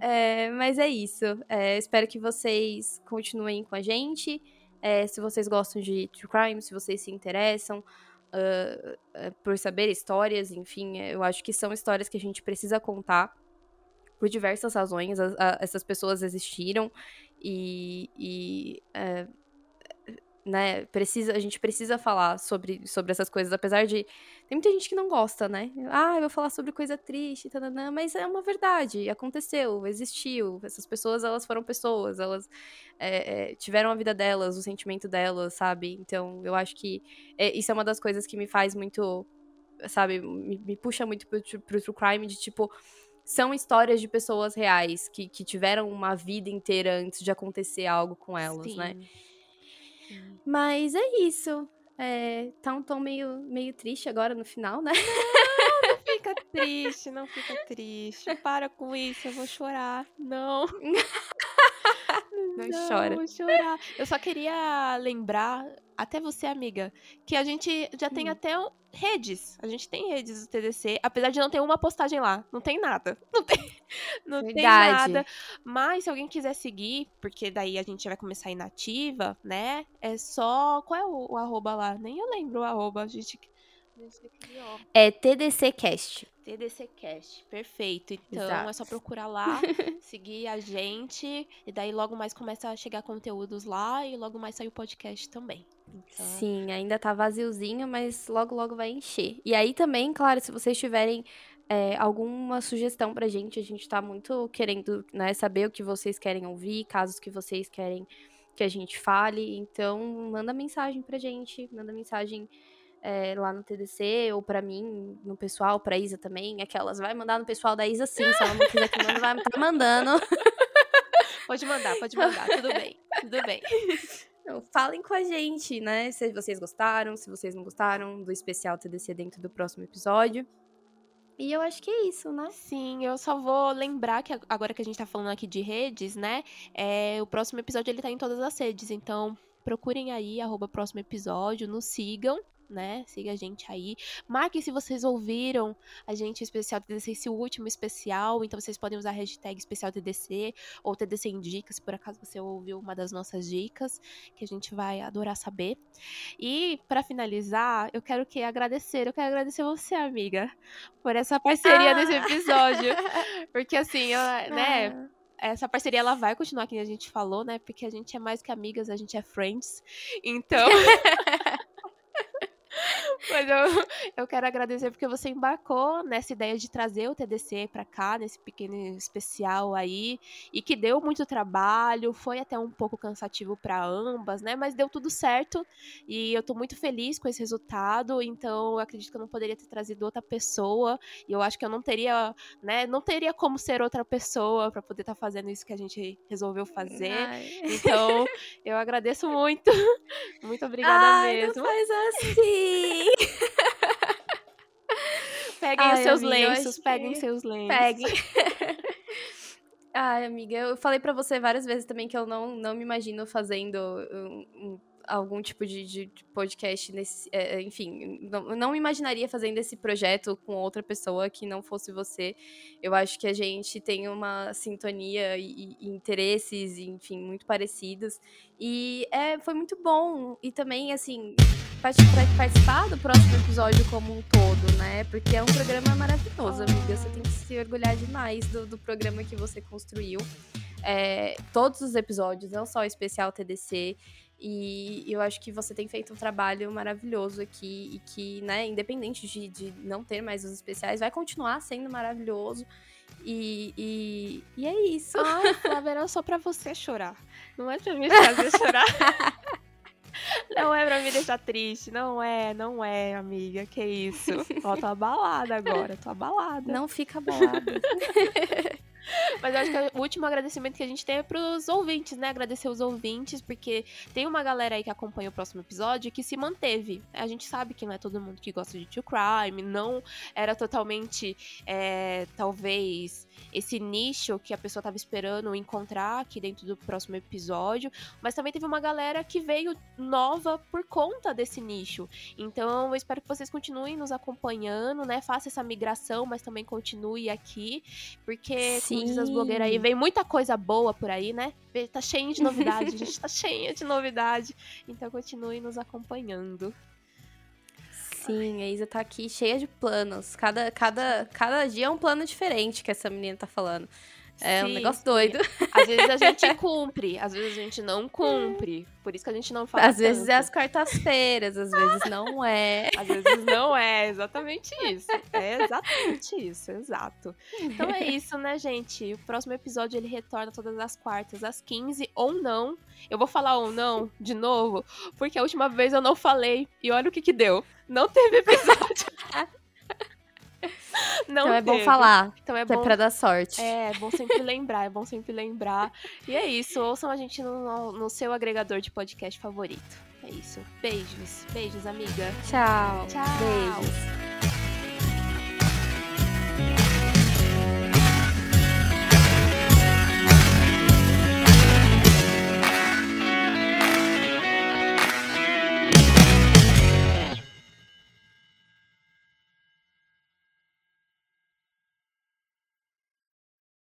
é. Mas é isso. É, espero que vocês continuem com a gente. É, se vocês gostam de true crime, se vocês se interessam uh, uh, por saber histórias, enfim, eu acho que são histórias que a gente precisa contar por diversas razões. A, a, essas pessoas existiram e, e é, né, precisa, a gente precisa falar sobre, sobre essas coisas, apesar de tem muita gente que não gosta, né? Ah, eu vou falar sobre coisa triste, mas é uma verdade, aconteceu, existiu. Essas pessoas, elas foram pessoas, elas é, é, tiveram a vida delas, o sentimento delas, sabe? Então, eu acho que é, isso é uma das coisas que me faz muito, sabe, me, me puxa muito pro, pro true crime, de tipo, são histórias de pessoas reais que, que tiveram uma vida inteira antes de acontecer algo com elas, né? Sim. né? Sim. Mas é isso. É, tá um tom meio, meio triste agora no final, né? Não, não fica triste, não fica triste. Para com isso, eu vou chorar. Não. Não, não chora. Vou chorar. Eu só queria lembrar, até você, amiga, que a gente já tem hum. até redes. A gente tem redes do TDC, apesar de não ter uma postagem lá. Não tem nada. Não tem, não tem nada. Mas se alguém quiser seguir, porque daí a gente vai começar inativa, né? É só. Qual é o, o arroba lá? Nem eu lembro o arroba. A gente. É TDCcast. TDCcast, perfeito. Então Exato. é só procurar lá, seguir a gente, e daí logo mais começa a chegar conteúdos lá e logo mais sai o podcast também. Então... Sim, ainda tá vaziozinho, mas logo logo vai encher. E aí também, claro, se vocês tiverem é, alguma sugestão pra gente, a gente tá muito querendo né, saber o que vocês querem ouvir, casos que vocês querem que a gente fale. Então, manda mensagem pra gente, manda mensagem é, lá no TDC, ou para mim, no pessoal, pra Isa também. Aquelas, vai mandar no pessoal da Isa sim, se ela não quiser que manda, vai tá mandando. Pode mandar, pode mandar, tudo bem, tudo bem. Então, falem com a gente, né? Se vocês gostaram, se vocês não gostaram do especial TDC dentro do próximo episódio. E eu acho que é isso, né? Sim, eu só vou lembrar que agora que a gente tá falando aqui de redes, né? É, o próximo episódio ele tá em todas as redes, então procurem aí, arroba próximo episódio, nos sigam, né? Siga a gente aí. Marque se vocês ouviram a gente especial TDC, esse último especial. Então vocês podem usar a hashtag especial TDC ou TDC Indica, se por acaso você ouviu uma das nossas dicas, que a gente vai adorar saber. E para finalizar, eu quero que agradecer, eu quero agradecer você, amiga, por essa parceria ah! nesse episódio. Porque assim, eu, né? Ah essa parceria ela vai continuar, que a gente falou, né? Porque a gente é mais que amigas, a gente é friends. Então. Mas eu, eu quero agradecer porque você embarcou nessa ideia de trazer o TDC para cá, nesse pequeno especial aí, e que deu muito trabalho, foi até um pouco cansativo para ambas, né? Mas deu tudo certo e eu tô muito feliz com esse resultado, então eu acredito que eu não poderia ter trazido outra pessoa, e eu acho que eu não teria, né, não teria como ser outra pessoa para poder estar tá fazendo isso que a gente resolveu fazer. Ai. Então, eu agradeço muito. Muito obrigada Ai, mesmo. Não faz assim. Peguem Ai, os seus amiga, lenços, peguem que... seus lenços. Peguem. Ai, amiga, eu falei para você várias vezes também que eu não, não me imagino fazendo um, um, algum tipo de, de podcast nesse. É, enfim, não, não imaginaria fazendo esse projeto com outra pessoa que não fosse você. Eu acho que a gente tem uma sintonia e, e interesses, enfim, muito parecidos. E é, foi muito bom. E também, assim, participar do próximo episódio como um todo, né? Porque é um programa maravilhoso, amiga. Você tem que se orgulhar demais do, do programa que você construiu é, todos os episódios, não só o especial TDC. E eu acho que você tem feito um trabalho maravilhoso aqui e que, né, independente de, de não ter mais os especiais, vai continuar sendo maravilhoso. E, e, e é isso. Ai, Flávia, era só pra você chorar. Não é pra me fazer chorar. Não é pra me deixar triste, não é, não é, amiga, que isso. Ó, tô abalada agora, tô abalada. Não fica abalada. Mas eu acho que o último agradecimento que a gente tem é pros ouvintes, né? Agradecer os ouvintes, porque tem uma galera aí que acompanha o próximo episódio que se manteve. A gente sabe que não é todo mundo que gosta de true crime, não era totalmente, é, talvez, esse nicho que a pessoa tava esperando encontrar aqui dentro do próximo episódio, mas também teve uma galera que veio nova por conta desse nicho. Então, eu espero que vocês continuem nos acompanhando, né? Faça essa migração, mas também continue aqui, porque Sim como diz as blogueiras aí, vem muita coisa boa por aí, né? Tá cheio de novidade, a gente tá cheia de novidade. Então continue nos acompanhando. Sim, a Isa tá aqui cheia de planos. Cada, cada, cada dia é um plano diferente que essa menina tá falando. É sim, um negócio doido. Às vezes a gente cumpre, às vezes a gente não cumpre. Por isso que a gente não faz. Às tanto. vezes é as quartas-feiras, às vezes não é. Às vezes não é, exatamente isso. É exatamente isso, exato. Então é isso, né, gente? O próximo episódio ele retorna todas as quartas, às 15 ou não. Eu vou falar ou não de novo, porque a última vez eu não falei. E olha o que que deu. Não teve episódio. Não então é bom falar. Então é, é bom, é pra dar sorte. É, é bom sempre lembrar, é bom sempre lembrar. E é isso, ouçam a gente no, no seu agregador de podcast favorito. É isso. Beijos. Beijos, amiga. Tchau. Tchau. Beijos.